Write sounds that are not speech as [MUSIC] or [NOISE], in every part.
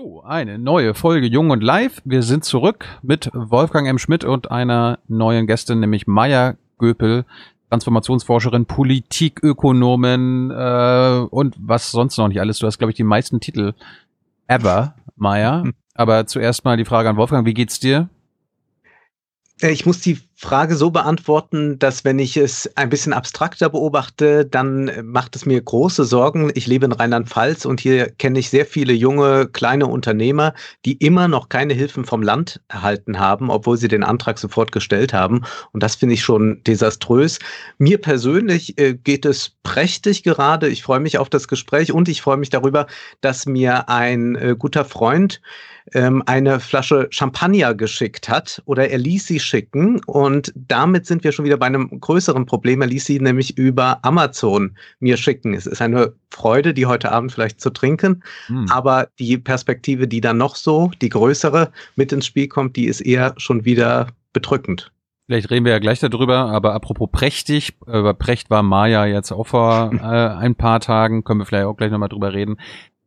So, eine neue Folge Jung und Live. Wir sind zurück mit Wolfgang M. Schmidt und einer neuen Gästin, nämlich Maya Göpel, Transformationsforscherin, Politikökonomin äh, und was sonst noch nicht alles. Du hast, glaube ich, die meisten Titel ever, Maya. [LAUGHS] Aber zuerst mal die Frage an Wolfgang, wie geht's dir? Äh, ich muss die Frage so beantworten, dass wenn ich es ein bisschen abstrakter beobachte, dann macht es mir große Sorgen. Ich lebe in Rheinland-Pfalz und hier kenne ich sehr viele junge, kleine Unternehmer, die immer noch keine Hilfen vom Land erhalten haben, obwohl sie den Antrag sofort gestellt haben. Und das finde ich schon desaströs. Mir persönlich äh, geht es prächtig gerade. Ich freue mich auf das Gespräch und ich freue mich darüber, dass mir ein äh, guter Freund ähm, eine Flasche Champagner geschickt hat oder er ließ sie schicken und damit sind wir schon wieder bei einem größeren Problem. Er ließ sie nämlich über Amazon mir schicken. Es ist eine Freude, die heute Abend vielleicht zu trinken, hm. aber die Perspektive, die dann noch so, die größere mit ins Spiel kommt, die ist eher schon wieder bedrückend. Vielleicht reden wir ja gleich darüber, aber apropos prächtig, über Precht war Maya jetzt auch vor [LAUGHS] äh, ein paar Tagen, können wir vielleicht auch gleich nochmal drüber reden.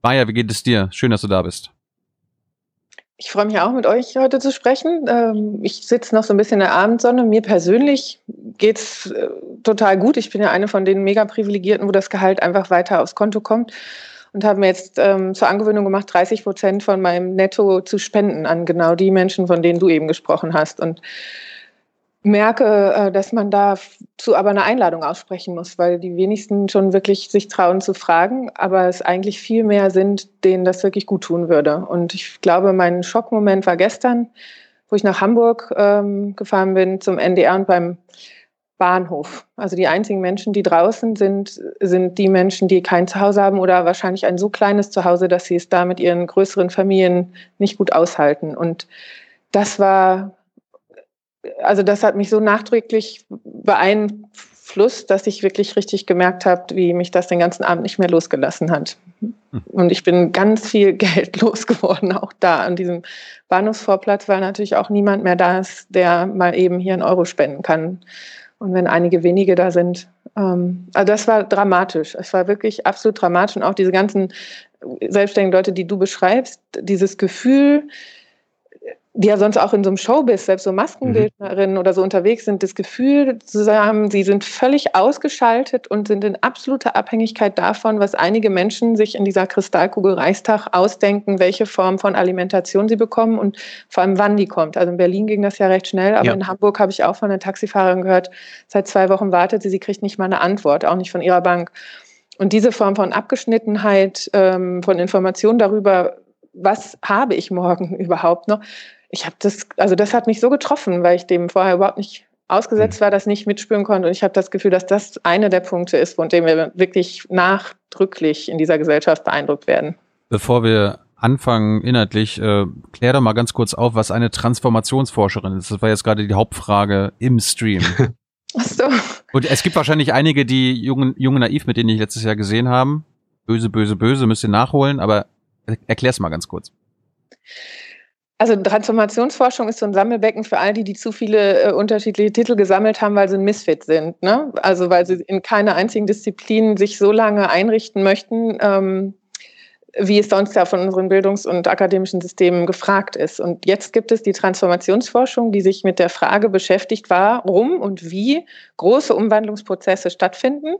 Maya, wie geht es dir? Schön, dass du da bist. Ich freue mich auch, mit euch heute zu sprechen. Ähm, ich sitze noch so ein bisschen in der Abendsonne. Mir persönlich geht's äh, total gut. Ich bin ja eine von den mega privilegierten, wo das Gehalt einfach weiter aufs Konto kommt und habe mir jetzt ähm, zur Angewöhnung gemacht, 30 Prozent von meinem Netto zu spenden an genau die Menschen, von denen du eben gesprochen hast. Und merke, äh, dass man dazu aber eine Einladung aussprechen muss, weil die wenigsten schon wirklich sich trauen zu fragen, aber es eigentlich viel mehr sind, denen das wirklich gut tun würde. Und ich glaube, mein Schockmoment war gestern, wo ich nach Hamburg ähm, gefahren bin zum NDR und beim Bahnhof. Also die einzigen Menschen, die draußen sind, sind die Menschen, die kein Zuhause haben oder wahrscheinlich ein so kleines Zuhause, dass sie es da mit ihren größeren Familien nicht gut aushalten. Und das war also das hat mich so nachdrücklich beeinflusst, dass ich wirklich richtig gemerkt habe, wie mich das den ganzen Abend nicht mehr losgelassen hat. Hm. Und ich bin ganz viel [LAUGHS] Geld losgeworden, auch da an diesem Bahnhofsvorplatz, weil natürlich auch niemand mehr da ist, der mal eben hier einen Euro spenden kann. Und wenn einige wenige da sind, ähm, also das war dramatisch. Es war wirklich absolut dramatisch. Und auch diese ganzen selbstständigen Leute, die du beschreibst, dieses Gefühl, die ja sonst auch in so einem Showbiz, selbst so Maskenbildnerinnen mhm. oder so unterwegs sind, das Gefühl zu haben, sie sind völlig ausgeschaltet und sind in absoluter Abhängigkeit davon, was einige Menschen sich in dieser Kristallkugel Reichstag ausdenken, welche Form von Alimentation sie bekommen und vor allem wann die kommt. Also in Berlin ging das ja recht schnell, aber ja. in Hamburg habe ich auch von einer Taxifahrerin gehört, seit zwei Wochen wartet sie, sie kriegt nicht mal eine Antwort, auch nicht von ihrer Bank. Und diese Form von Abgeschnittenheit, ähm, von Informationen darüber, was habe ich morgen [LAUGHS] überhaupt noch, ich habe das, also das hat mich so getroffen, weil ich dem vorher überhaupt nicht ausgesetzt mhm. war, das nicht mitspüren konnte. Und ich habe das Gefühl, dass das einer der Punkte ist, von dem wir wirklich nachdrücklich in dieser Gesellschaft beeindruckt werden. Bevor wir anfangen inhaltlich, äh, klär doch mal ganz kurz auf, was eine Transformationsforscherin ist. Das war jetzt gerade die Hauptfrage im Stream. [LAUGHS] Ach so. Und es gibt wahrscheinlich einige, die jungen, jungen naiv, mit denen ich letztes Jahr gesehen haben. Böse, böse, böse, müsst ihr nachholen, aber erklär's mal ganz kurz. Also Transformationsforschung ist so ein Sammelbecken für all die, die zu viele äh, unterschiedliche Titel gesammelt haben, weil sie ein Misfit sind. Ne? Also weil sie in keiner einzigen Disziplin sich so lange einrichten möchten, ähm, wie es sonst ja von unseren Bildungs- und akademischen Systemen gefragt ist. Und jetzt gibt es die Transformationsforschung, die sich mit der Frage beschäftigt, warum und wie große Umwandlungsprozesse stattfinden.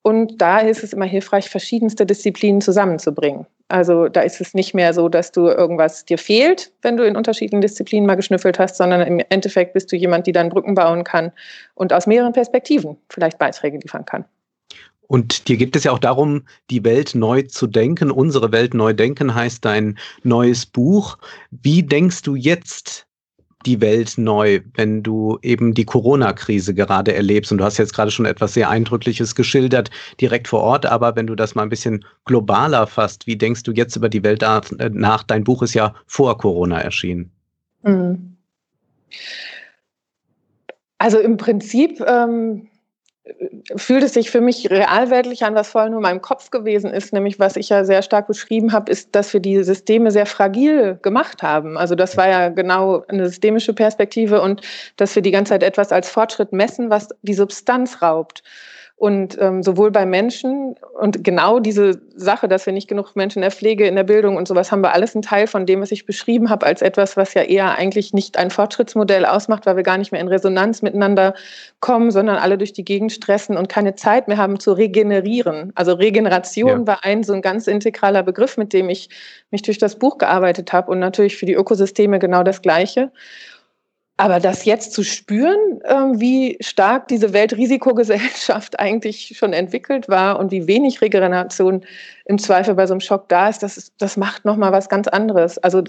Und da ist es immer hilfreich, verschiedenste Disziplinen zusammenzubringen. Also da ist es nicht mehr so, dass du irgendwas dir fehlt, wenn du in unterschiedlichen Disziplinen mal geschnüffelt hast, sondern im Endeffekt bist du jemand, die dann Brücken bauen kann und aus mehreren Perspektiven vielleicht Beiträge liefern kann. Und dir geht es ja auch darum, die Welt neu zu denken. Unsere Welt neu denken heißt dein neues Buch. Wie denkst du jetzt die Welt neu, wenn du eben die Corona-Krise gerade erlebst? Und du hast jetzt gerade schon etwas sehr Eindrückliches geschildert, direkt vor Ort, aber wenn du das mal ein bisschen globaler fasst, wie denkst du jetzt über die Welt nach? Dein Buch ist ja vor Corona erschienen. Hm. Also im Prinzip ähm, fühlt es sich für mich realweltlich an, was vorher nur in meinem Kopf gewesen ist, nämlich was ich ja sehr stark beschrieben habe, ist, dass wir die Systeme sehr fragil gemacht haben. Also das war ja genau eine systemische Perspektive und dass wir die ganze Zeit etwas als Fortschritt messen, was die Substanz raubt. Und ähm, sowohl bei Menschen und genau diese Sache, dass wir nicht genug Menschen in der Pflege, in der Bildung und sowas haben wir alles ein Teil von dem, was ich beschrieben habe, als etwas, was ja eher eigentlich nicht ein Fortschrittsmodell ausmacht, weil wir gar nicht mehr in Resonanz miteinander kommen, sondern alle durch die Gegend stressen und keine Zeit mehr haben zu regenerieren. Also Regeneration ja. war ein so ein ganz integraler Begriff, mit dem ich mich durch das Buch gearbeitet habe und natürlich für die Ökosysteme genau das Gleiche. Aber das jetzt zu spüren, ähm, wie stark diese Weltrisikogesellschaft [LAUGHS] eigentlich schon entwickelt war und wie wenig Regeneration im Zweifel bei so einem Schock da ist, das, das macht nochmal was ganz anderes. Also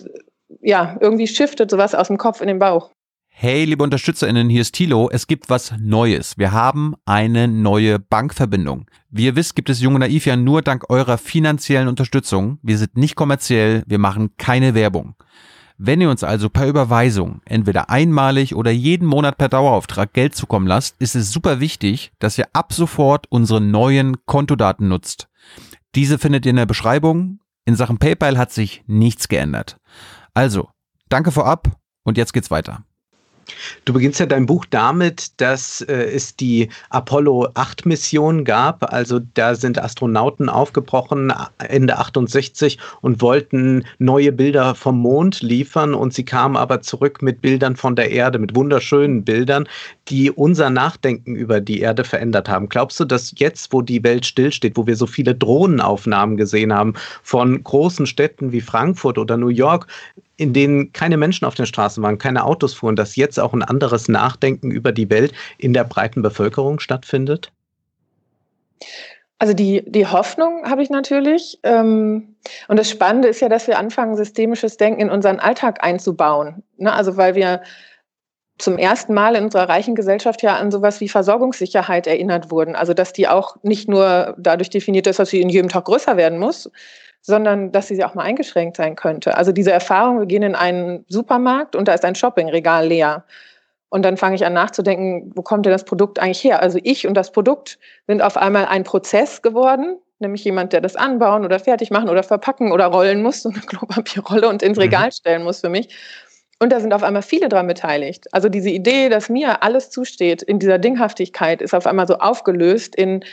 ja, irgendwie shiftet sowas aus dem Kopf in den Bauch. Hey, liebe UnterstützerInnen, hier ist Thilo. Es gibt was Neues. Wir haben eine neue Bankverbindung. Wie ihr wisst, gibt es Junge Naiv ja nur dank eurer finanziellen Unterstützung. Wir sind nicht kommerziell, wir machen keine Werbung. Wenn ihr uns also per Überweisung entweder einmalig oder jeden Monat per Dauerauftrag Geld zukommen lasst, ist es super wichtig, dass ihr ab sofort unsere neuen Kontodaten nutzt. Diese findet ihr in der Beschreibung. In Sachen PayPal hat sich nichts geändert. Also, danke vorab und jetzt geht's weiter. Du beginnst ja dein Buch damit, dass äh, es die Apollo 8 Mission gab. Also da sind Astronauten aufgebrochen Ende 68 und wollten neue Bilder vom Mond liefern und sie kamen aber zurück mit Bildern von der Erde, mit wunderschönen Bildern, die unser Nachdenken über die Erde verändert haben. Glaubst du, dass jetzt, wo die Welt stillsteht, wo wir so viele Drohnenaufnahmen gesehen haben von großen Städten wie Frankfurt oder New York, in denen keine Menschen auf den Straßen waren, keine Autos fuhren, dass jetzt auch ein anderes Nachdenken über die Welt in der breiten Bevölkerung stattfindet? Also die, die Hoffnung habe ich natürlich. Ähm, und das Spannende ist ja, dass wir anfangen, systemisches Denken in unseren Alltag einzubauen. Ne? Also weil wir zum ersten Mal in unserer reichen Gesellschaft ja an sowas wie Versorgungssicherheit erinnert wurden. Also dass die auch nicht nur dadurch definiert ist, dass sie in jedem Tag größer werden muss, sondern dass sie auch mal eingeschränkt sein könnte. Also diese Erfahrung, wir gehen in einen Supermarkt und da ist ein Shoppingregal leer. Und dann fange ich an nachzudenken, wo kommt denn das Produkt eigentlich her? Also ich und das Produkt sind auf einmal ein Prozess geworden, nämlich jemand, der das anbauen oder fertig machen oder verpacken oder rollen muss, so eine Klopapierrolle und ins mhm. Regal stellen muss für mich. Und da sind auf einmal viele dran beteiligt. Also diese Idee, dass mir alles zusteht in dieser Dinghaftigkeit, ist auf einmal so aufgelöst in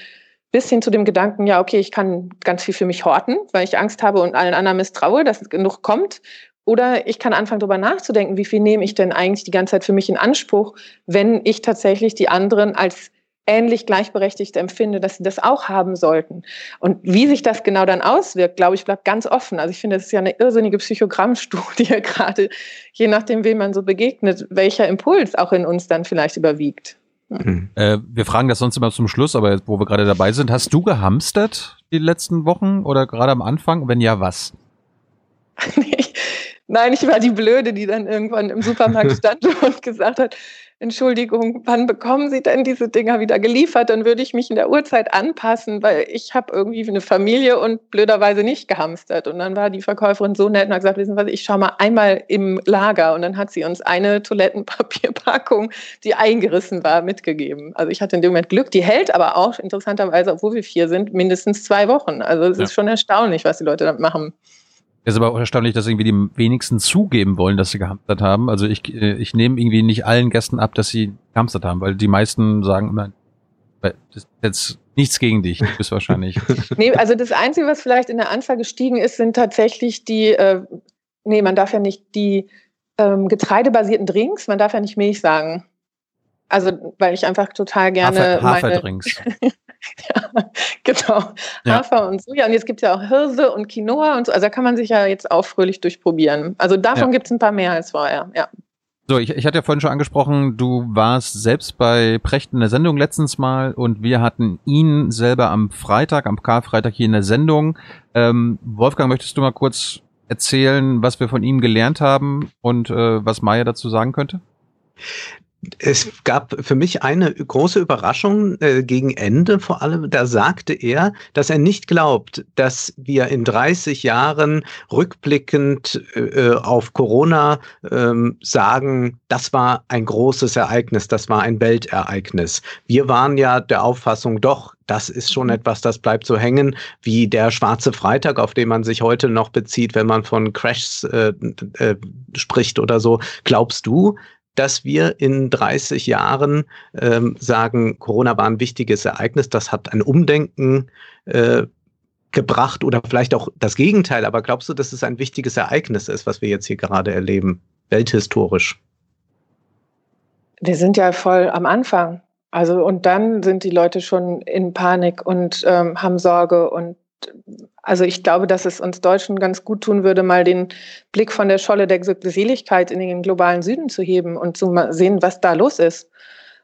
bis hin zu dem Gedanken, ja, okay, ich kann ganz viel für mich horten, weil ich Angst habe und allen anderen misstraue, dass genug kommt. Oder ich kann anfangen, darüber nachzudenken, wie viel nehme ich denn eigentlich die ganze Zeit für mich in Anspruch, wenn ich tatsächlich die anderen als ähnlich gleichberechtigt empfinde, dass sie das auch haben sollten. Und wie sich das genau dann auswirkt, glaube ich, bleibt ganz offen. Also ich finde, es ist ja eine irrsinnige Psychogrammstudie [LAUGHS] gerade, je nachdem, wem man so begegnet, welcher Impuls auch in uns dann vielleicht überwiegt. Mhm. Äh, wir fragen das sonst immer zum Schluss, aber wo wir gerade dabei sind, hast du gehamstert die letzten Wochen oder gerade am Anfang? Wenn ja, was? [LAUGHS] Nein, ich war die Blöde, die dann irgendwann im Supermarkt [LAUGHS] stand und gesagt hat, Entschuldigung, wann bekommen Sie denn diese Dinger wieder geliefert? Dann würde ich mich in der Uhrzeit anpassen, weil ich habe irgendwie eine Familie und blöderweise nicht gehamstert. Und dann war die Verkäuferin so nett und hat gesagt, wissen Sie was, ich schaue mal einmal im Lager. Und dann hat sie uns eine Toilettenpapierpackung, die eingerissen war, mitgegeben. Also ich hatte in dem Moment Glück. Die hält aber auch interessanterweise, obwohl wir vier sind, mindestens zwei Wochen. Also es ja. ist schon erstaunlich, was die Leute damit machen. Es ist aber auch erstaunlich, dass irgendwie die wenigsten zugeben wollen, dass sie gehamstert haben. Also ich, äh, ich nehme irgendwie nicht allen Gästen ab, dass sie gehamstert haben, weil die meisten sagen immer, das ist jetzt nichts gegen dich, du bist wahrscheinlich. [LAUGHS] nee, also das Einzige, was vielleicht in der Anzahl gestiegen ist, sind tatsächlich die, äh, nee, man darf ja nicht die ähm, getreidebasierten Drinks, man darf ja nicht Milch sagen. Also, weil ich einfach total gerne Hafer, Haferdrinks. meine, [LAUGHS] ja, [LAUGHS] genau. Ja. Hafer und Soja. Und jetzt gibt es ja auch Hirse und Quinoa und so. Also da kann man sich ja jetzt auch fröhlich durchprobieren. Also davon ja. gibt es ein paar mehr als vorher, ja. So, ich, ich hatte ja vorhin schon angesprochen, du warst selbst bei Precht in der Sendung letztens mal und wir hatten ihn selber am Freitag, am Karfreitag hier in der Sendung. Ähm, Wolfgang, möchtest du mal kurz erzählen, was wir von ihm gelernt haben und äh, was Maya dazu sagen könnte? Es gab für mich eine große Überraschung äh, gegen Ende vor allem. Da sagte er, dass er nicht glaubt, dass wir in 30 Jahren rückblickend äh, auf Corona ähm, sagen, das war ein großes Ereignis, das war ein Weltereignis. Wir waren ja der Auffassung, doch, das ist schon mhm. etwas, das bleibt so hängen, wie der schwarze Freitag, auf den man sich heute noch bezieht, wenn man von Crashs äh, äh, spricht oder so. Glaubst du, dass wir in 30 Jahren ähm, sagen, Corona war ein wichtiges Ereignis, das hat ein Umdenken äh, gebracht oder vielleicht auch das Gegenteil. Aber glaubst du, dass es ein wichtiges Ereignis ist, was wir jetzt hier gerade erleben, welthistorisch? Wir sind ja voll am Anfang. Also und dann sind die Leute schon in Panik und ähm, haben Sorge und also ich glaube, dass es uns Deutschen ganz gut tun würde, mal den Blick von der Scholle der Glückseligkeit in den globalen Süden zu heben und zu sehen, was da los ist.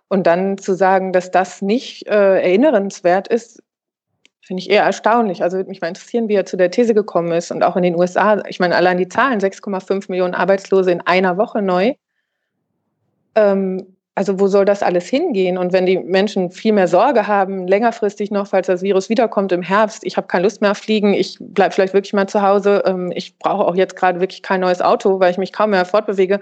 Und dann zu sagen, dass das nicht äh, erinnerenswert ist, finde ich eher erstaunlich. Also würde mich mal interessieren, wie er zu der These gekommen ist. Und auch in den USA, ich meine, allein die Zahlen, 6,5 Millionen Arbeitslose in einer Woche neu. Ähm, also wo soll das alles hingehen? Und wenn die Menschen viel mehr Sorge haben, längerfristig noch, falls das Virus wiederkommt im Herbst, ich habe keine Lust mehr auf Fliegen, ich bleibe vielleicht wirklich mal zu Hause, ähm, ich brauche auch jetzt gerade wirklich kein neues Auto, weil ich mich kaum mehr fortbewege.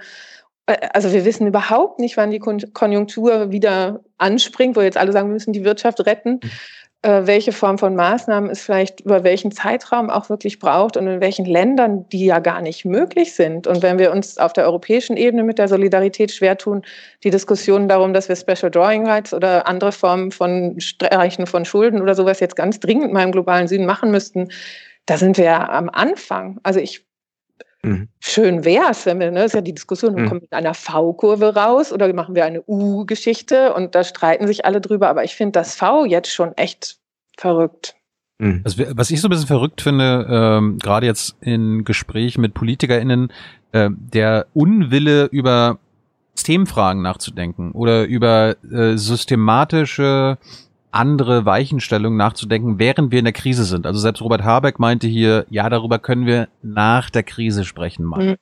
Also wir wissen überhaupt nicht, wann die Konjunktur wieder anspringt, wo jetzt alle sagen, wir müssen die Wirtschaft retten. Äh, welche Form von Maßnahmen es vielleicht über welchen Zeitraum auch wirklich braucht und in welchen Ländern die ja gar nicht möglich sind. Und wenn wir uns auf der europäischen Ebene mit der Solidarität schwer tun, die Diskussionen darum, dass wir Special Drawing Rights oder andere Formen von Streichen von Schulden oder sowas jetzt ganz dringend mal im globalen Süden machen müssten, da sind wir ja am Anfang. Also ich Mhm. Schön wäre es, wenn wir, ne, ist ja die Diskussion, mhm. kommen mit einer V-Kurve raus oder machen wir eine U-Geschichte und da streiten sich alle drüber, aber ich finde das V jetzt schon echt verrückt. Mhm. Also, was ich so ein bisschen verrückt finde, ähm, gerade jetzt in Gesprächen mit PolitikerInnen, äh, der Unwille über Systemfragen nachzudenken oder über äh, systematische andere Weichenstellungen nachzudenken, während wir in der Krise sind. Also selbst Robert Habeck meinte hier, ja, darüber können wir nach der Krise sprechen mal. Mhm.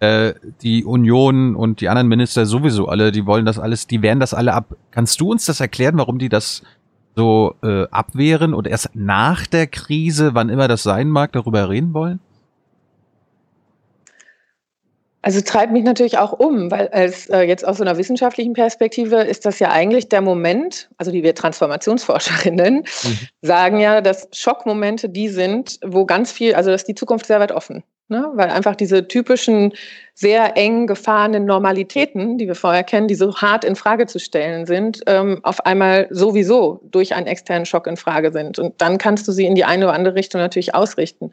Äh, die Union und die anderen Minister sowieso alle, die wollen das alles, die wehren das alle ab. Kannst du uns das erklären, warum die das so äh, abwehren und erst nach der Krise, wann immer das sein mag, darüber reden wollen? Also treibt mich natürlich auch um, weil als äh, jetzt aus so einer wissenschaftlichen Perspektive ist das ja eigentlich der Moment, also die wir Transformationsforscherinnen mhm. sagen ja, dass Schockmomente die sind, wo ganz viel, also dass die Zukunft sehr weit offen, ne? weil einfach diese typischen sehr eng gefahrenen Normalitäten, die wir vorher kennen, die so hart in Frage zu stellen sind, ähm, auf einmal sowieso durch einen externen Schock in Frage sind. Und dann kannst du sie in die eine oder andere Richtung natürlich ausrichten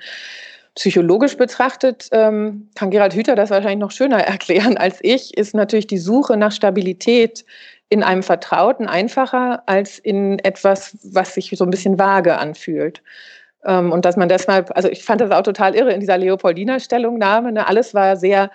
psychologisch betrachtet, ähm, kann Gerald Hüther das wahrscheinlich noch schöner [LAUGHS] erklären als ich, ist natürlich die Suche nach Stabilität in einem Vertrauten einfacher als in etwas, was sich so ein bisschen vage anfühlt. Ähm, und dass man deshalb, also ich fand das auch total irre in dieser Leopoldina-Stellungnahme, ne, alles war sehr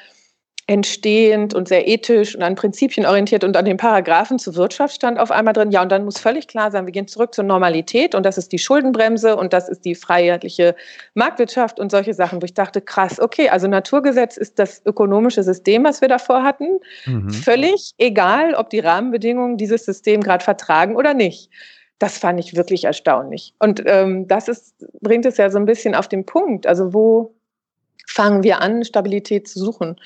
entstehend und sehr ethisch und an Prinzipien orientiert und an den Paragraphen zur Wirtschaft stand auf einmal drin. Ja, und dann muss völlig klar sein, wir gehen zurück zur Normalität und das ist die Schuldenbremse und das ist die freiheitliche Marktwirtschaft und solche Sachen, wo ich dachte, krass, okay, also Naturgesetz ist das ökonomische System, was wir davor hatten. Mhm. Völlig egal, ob die Rahmenbedingungen dieses System gerade vertragen oder nicht. Das fand ich wirklich erstaunlich. Und ähm, das ist, bringt es ja so ein bisschen auf den Punkt. Also wo fangen wir an, Stabilität zu suchen?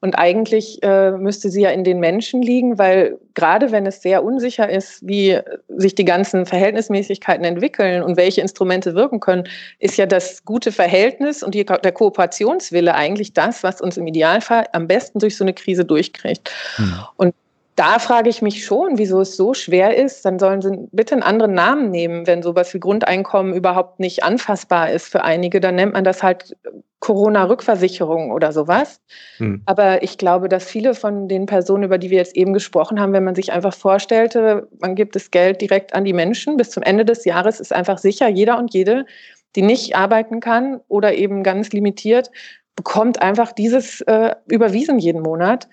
Und eigentlich äh, müsste sie ja in den Menschen liegen, weil gerade wenn es sehr unsicher ist, wie sich die ganzen Verhältnismäßigkeiten entwickeln und welche Instrumente wirken können, ist ja das gute Verhältnis und die, der Kooperationswille eigentlich das, was uns im Idealfall am besten durch so eine Krise durchkriegt. Mhm. Und da frage ich mich schon, wieso es so schwer ist. Dann sollen sie bitte einen anderen Namen nehmen, wenn sowas wie Grundeinkommen überhaupt nicht anfassbar ist für einige. Dann nennt man das halt Corona-Rückversicherung oder sowas. Hm. Aber ich glaube, dass viele von den Personen, über die wir jetzt eben gesprochen haben, wenn man sich einfach vorstellte, man gibt das Geld direkt an die Menschen, bis zum Ende des Jahres ist einfach sicher, jeder und jede, die nicht arbeiten kann oder eben ganz limitiert, bekommt einfach dieses äh, überwiesen jeden Monat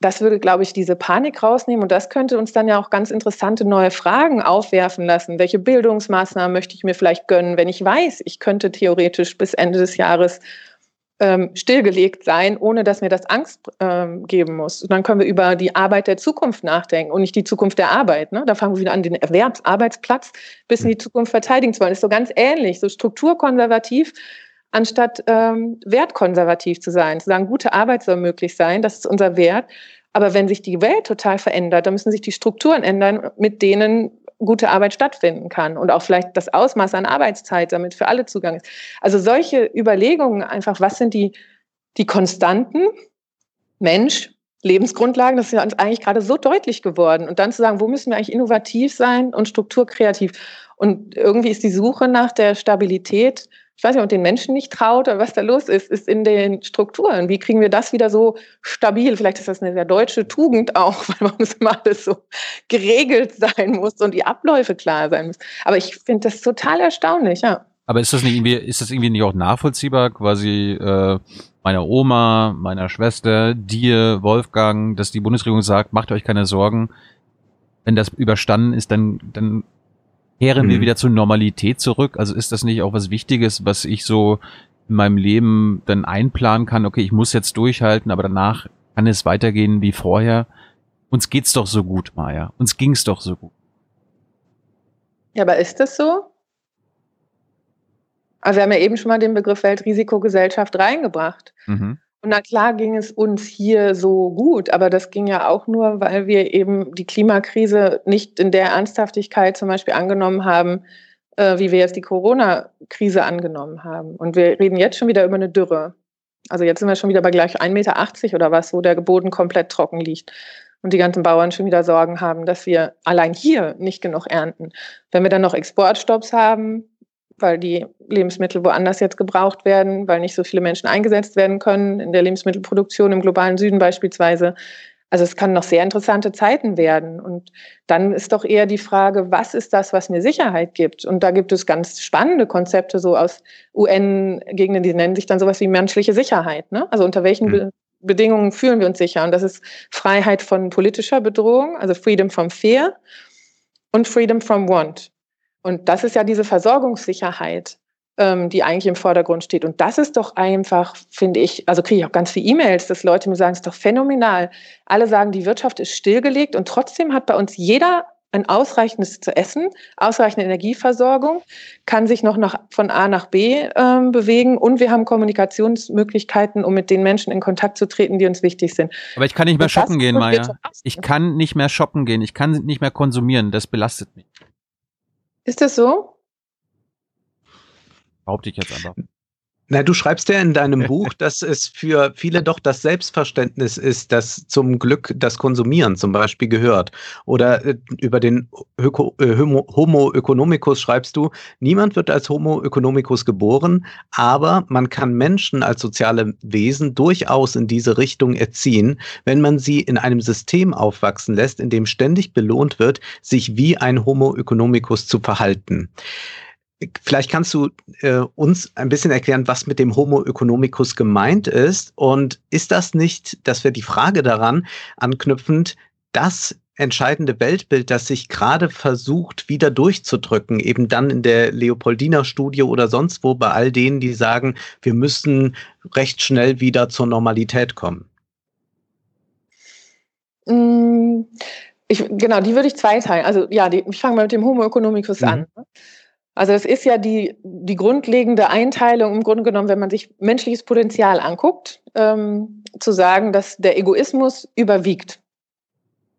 das würde, glaube ich, diese Panik rausnehmen und das könnte uns dann ja auch ganz interessante neue Fragen aufwerfen lassen. Welche Bildungsmaßnahmen möchte ich mir vielleicht gönnen, wenn ich weiß, ich könnte theoretisch bis Ende des Jahres ähm, stillgelegt sein, ohne dass mir das Angst ähm, geben muss. Und dann können wir über die Arbeit der Zukunft nachdenken und nicht die Zukunft der Arbeit. Ne? Da fangen wir wieder an, den Erwerbsarbeitsplatz bis in die Zukunft verteidigen zu wollen. Das ist so ganz ähnlich, so strukturkonservativ anstatt ähm, wertkonservativ zu sein, zu sagen, gute Arbeit soll möglich sein, das ist unser Wert. Aber wenn sich die Welt total verändert, dann müssen sich die Strukturen ändern, mit denen gute Arbeit stattfinden kann und auch vielleicht das Ausmaß an Arbeitszeit, damit für alle Zugang ist. Also solche Überlegungen einfach, was sind die, die Konstanten? Mensch, Lebensgrundlagen, das ist uns eigentlich gerade so deutlich geworden. Und dann zu sagen, wo müssen wir eigentlich innovativ sein und strukturkreativ? Und irgendwie ist die Suche nach der Stabilität, ich weiß nicht, ob den Menschen nicht traut oder was da los ist, ist in den Strukturen. Wie kriegen wir das wieder so stabil? Vielleicht ist das eine sehr deutsche Tugend auch, [LAUGHS] weil man muss immer alles so geregelt sein muss und die Abläufe klar sein müssen. Aber ich finde das total erstaunlich, ja. Aber ist das nicht irgendwie, ist das irgendwie nicht auch nachvollziehbar, quasi äh, meiner Oma, meiner Schwester, dir, Wolfgang, dass die Bundesregierung sagt, macht euch keine Sorgen, wenn das überstanden ist, dann, dann kehren mhm. wir wieder zur Normalität zurück? Also ist das nicht auch was Wichtiges, was ich so in meinem Leben dann einplanen kann? Okay, ich muss jetzt durchhalten, aber danach kann es weitergehen wie vorher. Uns geht's doch so gut, Maja. Uns ging's doch so gut. Ja, aber ist das so? Also wir haben ja eben schon mal den Begriff Weltrisikogesellschaft reingebracht. Mhm. Und na klar ging es uns hier so gut, aber das ging ja auch nur, weil wir eben die Klimakrise nicht in der Ernsthaftigkeit zum Beispiel angenommen haben, äh, wie wir jetzt die Corona-Krise angenommen haben. Und wir reden jetzt schon wieder über eine Dürre. Also jetzt sind wir schon wieder bei gleich 1,80 Meter oder was, wo der Boden komplett trocken liegt. Und die ganzen Bauern schon wieder Sorgen haben, dass wir allein hier nicht genug ernten. Wenn wir dann noch Exportstopps haben, weil die Lebensmittel woanders jetzt gebraucht werden, weil nicht so viele Menschen eingesetzt werden können, in der Lebensmittelproduktion im globalen Süden beispielsweise. Also es kann noch sehr interessante Zeiten werden. Und dann ist doch eher die Frage, was ist das, was mir Sicherheit gibt? Und da gibt es ganz spannende Konzepte so aus UN-Gegenden, die nennen sich dann sowas wie menschliche Sicherheit. Ne? Also unter welchen mhm. Be Bedingungen fühlen wir uns sicher? Und das ist Freiheit von politischer Bedrohung, also Freedom from Fear und Freedom from Want. Und das ist ja diese Versorgungssicherheit, ähm, die eigentlich im Vordergrund steht. Und das ist doch einfach, finde ich, also kriege ich auch ganz viele E-Mails, dass Leute mir sagen, es ist doch phänomenal. Alle sagen, die Wirtschaft ist stillgelegt und trotzdem hat bei uns jeder ein ausreichendes zu essen, ausreichende Energieversorgung, kann sich noch nach, von A nach B ähm, bewegen und wir haben Kommunikationsmöglichkeiten, um mit den Menschen in Kontakt zu treten, die uns wichtig sind. Aber ich kann nicht mehr shoppen gehen, Maya. Ich kann nicht mehr shoppen gehen. Ich kann nicht mehr konsumieren. Das belastet mich. Ist das so? Behaupte ich jetzt einfach. Na, du schreibst ja in deinem [LAUGHS] Buch, dass es für viele doch das Selbstverständnis ist, dass zum Glück das Konsumieren zum Beispiel gehört. Oder äh, über den Öko, äh, Homo economicus schreibst du, niemand wird als Homo economicus geboren, aber man kann Menschen als soziale Wesen durchaus in diese Richtung erziehen, wenn man sie in einem System aufwachsen lässt, in dem ständig belohnt wird, sich wie ein Homo economicus zu verhalten. Vielleicht kannst du äh, uns ein bisschen erklären, was mit dem Homo economicus gemeint ist. Und ist das nicht, dass wir die Frage daran anknüpfend, das entscheidende Weltbild, das sich gerade versucht, wieder durchzudrücken, eben dann in der Leopoldina-Studie oder sonst wo, bei all denen, die sagen, wir müssen recht schnell wieder zur Normalität kommen? Mm, ich, genau, die würde ich zweiteilen. Also ja, die, ich fange mal mit dem Homo economicus mhm. an. Also es ist ja die, die grundlegende Einteilung im Grunde genommen, wenn man sich menschliches Potenzial anguckt, ähm, zu sagen, dass der Egoismus überwiegt.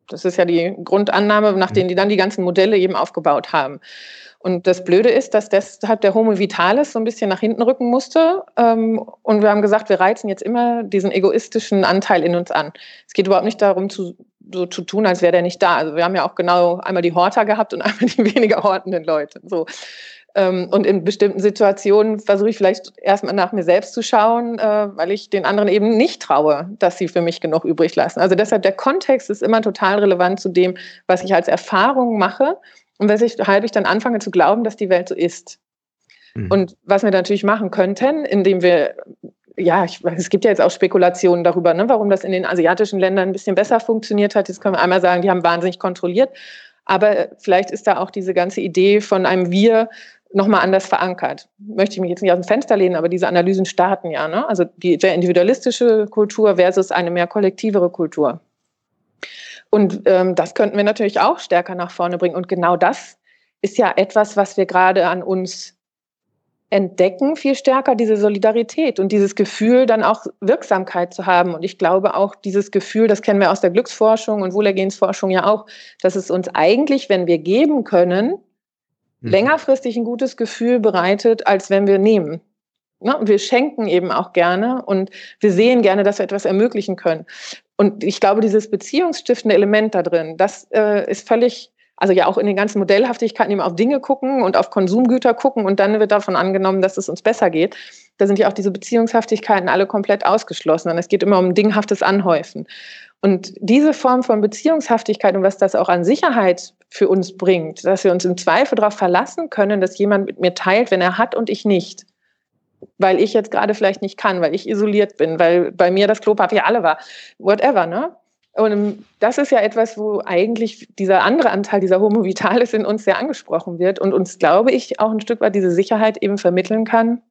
Das ist ja die Grundannahme, nach denen die dann die ganzen Modelle eben aufgebaut haben. Und das Blöde ist, dass deshalb der Homo Vitalis so ein bisschen nach hinten rücken musste. Ähm, und wir haben gesagt, wir reizen jetzt immer diesen egoistischen Anteil in uns an. Es geht überhaupt nicht darum, zu, so zu tun, als wäre der nicht da. Also wir haben ja auch genau einmal die Horter gehabt und [LAUGHS] einmal die weniger hortenden Leute. So. Ähm, und in bestimmten Situationen versuche ich vielleicht erstmal nach mir selbst zu schauen, äh, weil ich den anderen eben nicht traue, dass sie für mich genug übrig lassen. Also deshalb der Kontext ist immer total relevant zu dem, was ich als Erfahrung mache und weshalb ich dann anfange zu glauben, dass die Welt so ist. Mhm. Und was wir natürlich machen könnten, indem wir ja, ich, es gibt ja jetzt auch Spekulationen darüber, ne, warum das in den asiatischen Ländern ein bisschen besser funktioniert hat. Jetzt können wir einmal sagen, die haben wahnsinnig kontrolliert. Aber vielleicht ist da auch diese ganze Idee von einem Wir nochmal anders verankert. Möchte ich mich jetzt nicht aus dem Fenster lehnen, aber diese Analysen starten ja. Ne? Also die sehr individualistische Kultur versus eine mehr kollektivere Kultur. Und ähm, das könnten wir natürlich auch stärker nach vorne bringen. Und genau das ist ja etwas, was wir gerade an uns entdecken, viel stärker diese Solidarität und dieses Gefühl, dann auch Wirksamkeit zu haben. Und ich glaube auch dieses Gefühl, das kennen wir aus der Glücksforschung und Wohlergehensforschung ja auch, dass es uns eigentlich, wenn wir geben können, mhm. längerfristig ein gutes Gefühl bereitet, als wenn wir nehmen. Ne? Und wir schenken eben auch gerne und wir sehen gerne, dass wir etwas ermöglichen können. Und ich glaube, dieses beziehungsstiftende Element da drin, das äh, ist völlig, also ja auch in den ganzen Modellhaftigkeiten eben auf Dinge gucken und auf Konsumgüter gucken und dann wird davon angenommen, dass es uns besser geht. Da sind ja auch diese Beziehungshaftigkeiten alle komplett ausgeschlossen. Und es geht immer um dinghaftes Anhäufen. Und diese Form von Beziehungshaftigkeit und was das auch an Sicherheit für uns bringt, dass wir uns im Zweifel darauf verlassen können, dass jemand mit mir teilt, wenn er hat und ich nicht. Weil ich jetzt gerade vielleicht nicht kann, weil ich isoliert bin, weil bei mir das Klopapier alle war. Whatever, ne? Und das ist ja etwas, wo eigentlich dieser andere Anteil, dieser Homo Vitalis in uns sehr angesprochen wird und uns, glaube ich, auch ein Stück weit diese Sicherheit eben vermitteln kann,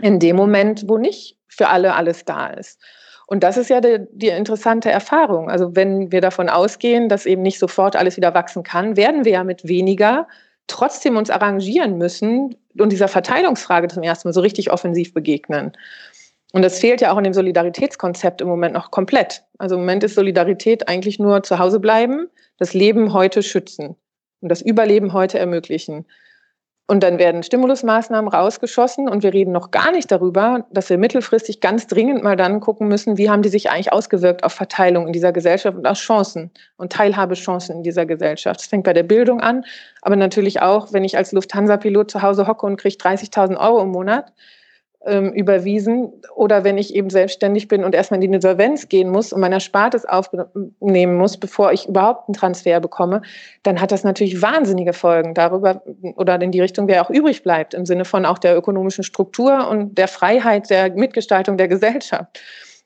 in dem Moment, wo nicht für alle alles da ist. Und das ist ja die, die, interessante Erfahrung. Also wenn wir davon ausgehen, dass eben nicht sofort alles wieder wachsen kann, werden wir ja mit weniger trotzdem uns arrangieren müssen und dieser Verteilungsfrage zum ersten Mal so richtig offensiv begegnen. Und das fehlt ja auch in dem Solidaritätskonzept im Moment noch komplett. Also im Moment ist Solidarität eigentlich nur zu Hause bleiben, das Leben heute schützen und das Überleben heute ermöglichen. Und dann werden Stimulusmaßnahmen rausgeschossen und wir reden noch gar nicht darüber, dass wir mittelfristig ganz dringend mal dann gucken müssen, wie haben die sich eigentlich ausgewirkt auf Verteilung in dieser Gesellschaft und auf Chancen und Teilhabechancen in dieser Gesellschaft. Das fängt bei der Bildung an, aber natürlich auch, wenn ich als Lufthansa-Pilot zu Hause hocke und kriege 30.000 Euro im Monat, ähm, überwiesen oder wenn ich eben selbstständig bin und erstmal in die Insolvenz gehen muss und mein Erspartes aufnehmen muss, bevor ich überhaupt einen Transfer bekomme, dann hat das natürlich wahnsinnige Folgen darüber oder in die Richtung, wer auch übrig bleibt, im Sinne von auch der ökonomischen Struktur und der Freiheit der Mitgestaltung der Gesellschaft.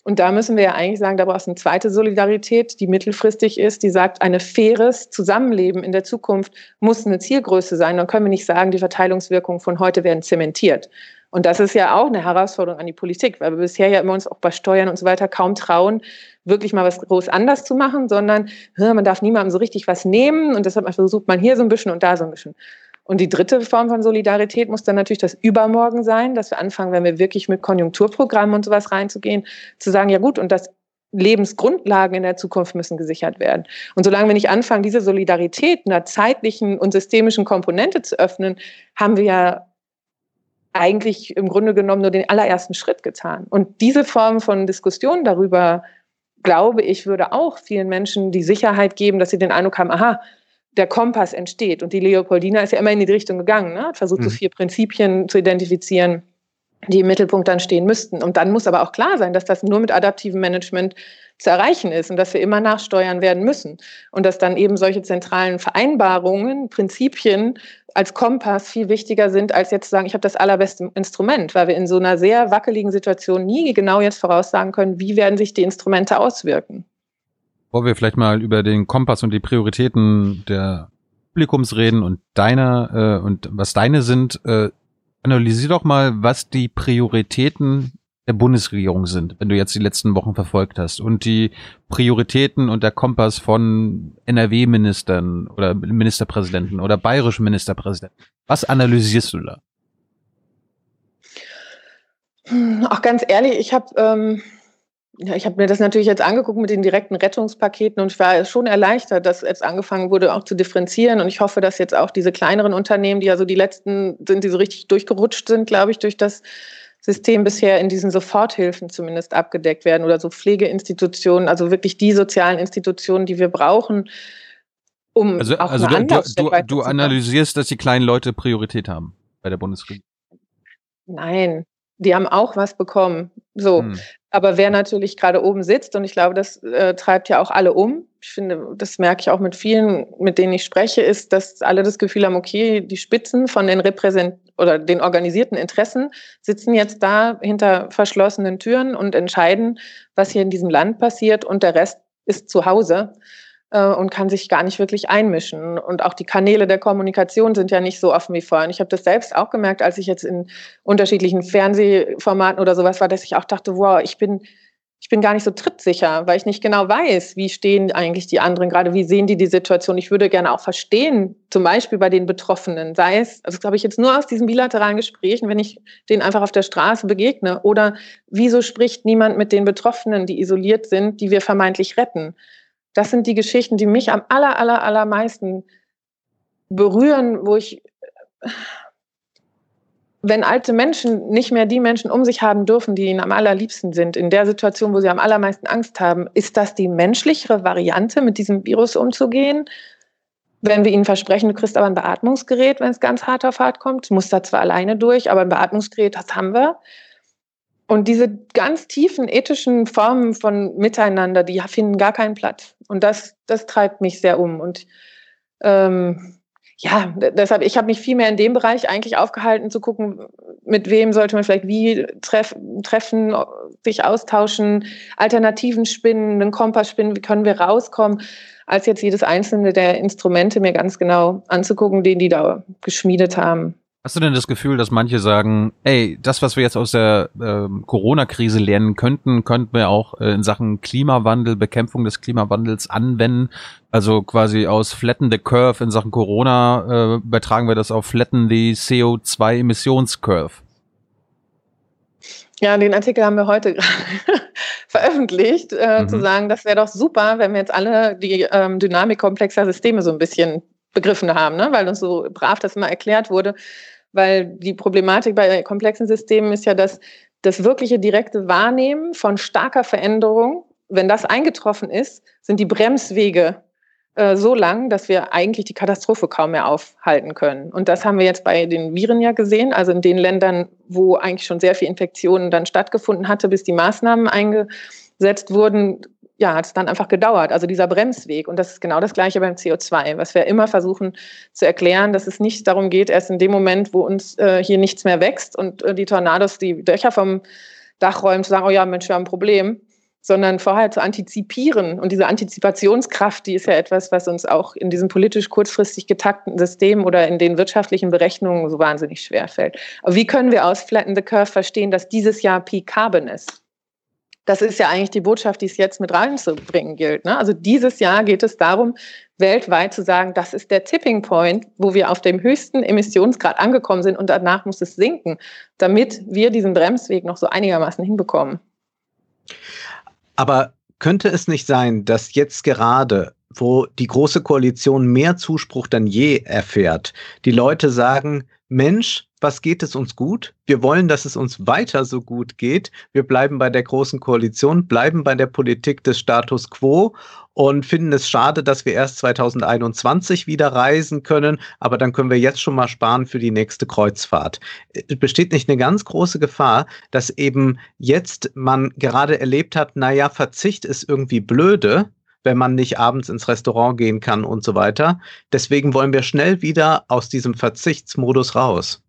Und da müssen wir ja eigentlich sagen, da braucht es eine zweite Solidarität, die mittelfristig ist, die sagt, ein faires Zusammenleben in der Zukunft muss eine Zielgröße sein. Dann können wir nicht sagen, die Verteilungswirkungen von heute werden zementiert. Und das ist ja auch eine Herausforderung an die Politik, weil wir bisher ja immer uns auch bei Steuern und so weiter kaum trauen, wirklich mal was groß anders zu machen, sondern man darf niemandem so richtig was nehmen und deshalb versucht man hier so ein bisschen und da so ein bisschen. Und die dritte Form von Solidarität muss dann natürlich das Übermorgen sein, dass wir anfangen, wenn wir wirklich mit Konjunkturprogrammen und sowas reinzugehen, zu sagen, ja gut, und das Lebensgrundlagen in der Zukunft müssen gesichert werden. Und solange wir nicht anfangen, diese Solidarität einer zeitlichen und systemischen Komponente zu öffnen, haben wir ja eigentlich im Grunde genommen nur den allerersten Schritt getan. Und diese Form von Diskussion darüber, glaube ich, würde auch vielen Menschen die Sicherheit geben, dass sie den Eindruck haben, aha, der Kompass entsteht. Und die Leopoldina ist ja immer in die Richtung gegangen, ne? hat versucht, mhm. so vier Prinzipien zu identifizieren, die im Mittelpunkt dann stehen müssten. Und dann muss aber auch klar sein, dass das nur mit adaptivem Management zu erreichen ist und dass wir immer nachsteuern werden müssen und dass dann eben solche zentralen Vereinbarungen, Prinzipien als Kompass viel wichtiger sind, als jetzt zu sagen, ich habe das allerbeste Instrument, weil wir in so einer sehr wackeligen Situation nie genau jetzt voraussagen können, wie werden sich die Instrumente auswirken. Bevor wir vielleicht mal über den Kompass und die Prioritäten der Publikums reden und deine äh, und was deine sind, äh, analysier doch mal, was die Prioritäten der Bundesregierung sind, wenn du jetzt die letzten Wochen verfolgt hast und die Prioritäten und der Kompass von NRW-Ministern oder Ministerpräsidenten oder bayerischen Ministerpräsidenten. Was analysierst du da? Auch ganz ehrlich, ich habe ähm, ja, ich habe mir das natürlich jetzt angeguckt mit den direkten Rettungspaketen und ich war schon erleichtert, dass jetzt angefangen wurde, auch zu differenzieren. Und ich hoffe, dass jetzt auch diese kleineren Unternehmen, die ja so die letzten sind, die so richtig durchgerutscht sind, glaube ich, durch das System bisher in diesen Soforthilfen zumindest abgedeckt werden oder so Pflegeinstitutionen, also wirklich die sozialen Institutionen, die wir brauchen, um also, auch also du, du, du analysierst, dass die kleinen Leute Priorität haben bei der Bundesregierung. Nein, die haben auch was bekommen. So. Hm. Aber wer natürlich gerade oben sitzt, und ich glaube, das äh, treibt ja auch alle um, ich finde, das merke ich auch mit vielen, mit denen ich spreche, ist, dass alle das Gefühl haben, okay, die Spitzen von den repräsent oder den organisierten Interessen sitzen jetzt da hinter verschlossenen Türen und entscheiden, was hier in diesem Land passiert und der Rest ist zu Hause und kann sich gar nicht wirklich einmischen. Und auch die Kanäle der Kommunikation sind ja nicht so offen wie vorher. Und ich habe das selbst auch gemerkt, als ich jetzt in unterschiedlichen Fernsehformaten oder sowas war, dass ich auch dachte, wow, ich bin ich bin gar nicht so trittsicher, weil ich nicht genau weiß, wie stehen eigentlich die anderen gerade, wie sehen die die Situation. Ich würde gerne auch verstehen, zum Beispiel bei den Betroffenen, sei es, also glaube ich jetzt nur aus diesen bilateralen Gesprächen, wenn ich denen einfach auf der Straße begegne, oder wieso spricht niemand mit den Betroffenen, die isoliert sind, die wir vermeintlich retten. Das sind die Geschichten, die mich am aller, aller, allermeisten berühren, wo ich, wenn alte Menschen nicht mehr die Menschen um sich haben dürfen, die ihnen am allerliebsten sind, in der Situation, wo sie am allermeisten Angst haben, ist das die menschlichere Variante, mit diesem Virus umzugehen? Wenn wir ihnen versprechen, du kriegst aber ein Beatmungsgerät, wenn es ganz hart auf hart kommt, muss da zwar alleine durch, aber ein Beatmungsgerät, das haben wir. Und diese ganz tiefen ethischen Formen von Miteinander, die finden gar keinen Platz. Und das, das treibt mich sehr um. Und ähm, ja, deshalb, ich habe mich viel mehr in dem Bereich eigentlich aufgehalten, zu gucken, mit wem sollte man vielleicht wie treff, treffen, sich austauschen, Alternativen spinnen, einen Kompass spinnen, wie können wir rauskommen, als jetzt jedes einzelne der Instrumente mir ganz genau anzugucken, den die da geschmiedet haben. Hast du denn das Gefühl, dass manche sagen, ey, das, was wir jetzt aus der äh, Corona-Krise lernen könnten, könnten wir auch äh, in Sachen Klimawandel, Bekämpfung des Klimawandels anwenden? Also quasi aus Flatten the Curve in Sachen Corona äh, übertragen wir das auf Flatten the CO2-Emissionscurve. Ja, den Artikel haben wir heute [LAUGHS] gerade veröffentlicht, äh, mhm. zu sagen, das wäre doch super, wenn wir jetzt alle die ähm, Dynamik komplexer Systeme so ein bisschen begriffen haben, ne? weil uns so brav das immer erklärt wurde weil die Problematik bei komplexen Systemen ist ja, dass das wirkliche direkte Wahrnehmen von starker Veränderung, wenn das eingetroffen ist, sind die Bremswege äh, so lang, dass wir eigentlich die Katastrophe kaum mehr aufhalten können. Und das haben wir jetzt bei den Viren ja gesehen, also in den Ländern, wo eigentlich schon sehr viel Infektionen dann stattgefunden hatte, bis die Maßnahmen eingesetzt wurden, ja, hat es dann einfach gedauert. Also dieser Bremsweg. Und das ist genau das Gleiche beim CO2, was wir immer versuchen zu erklären, dass es nicht darum geht, erst in dem Moment, wo uns äh, hier nichts mehr wächst und äh, die Tornados die Dächer vom Dach räumen, zu sagen, oh ja, Mensch, wir haben ein Problem, sondern vorher zu antizipieren. Und diese Antizipationskraft, die ist ja etwas, was uns auch in diesem politisch kurzfristig getakten System oder in den wirtschaftlichen Berechnungen so wahnsinnig schwer fällt. Aber wie können wir aus Flatten the Curve verstehen, dass dieses Jahr Peak Carbon ist? Das ist ja eigentlich die Botschaft, die es jetzt mit reinzubringen gilt. Ne? Also dieses Jahr geht es darum, weltweit zu sagen, das ist der Tipping Point, wo wir auf dem höchsten Emissionsgrad angekommen sind und danach muss es sinken, damit wir diesen Bremsweg noch so einigermaßen hinbekommen. Aber könnte es nicht sein, dass jetzt gerade, wo die Große Koalition mehr Zuspruch denn je erfährt, die Leute sagen, Mensch, was geht es uns gut? Wir wollen, dass es uns weiter so gut geht. Wir bleiben bei der Großen Koalition, bleiben bei der Politik des Status quo und finden es schade, dass wir erst 2021 wieder reisen können, aber dann können wir jetzt schon mal sparen für die nächste Kreuzfahrt. Es besteht nicht eine ganz große Gefahr, dass eben jetzt man gerade erlebt hat, naja, Verzicht ist irgendwie blöde, wenn man nicht abends ins Restaurant gehen kann und so weiter. Deswegen wollen wir schnell wieder aus diesem Verzichtsmodus raus.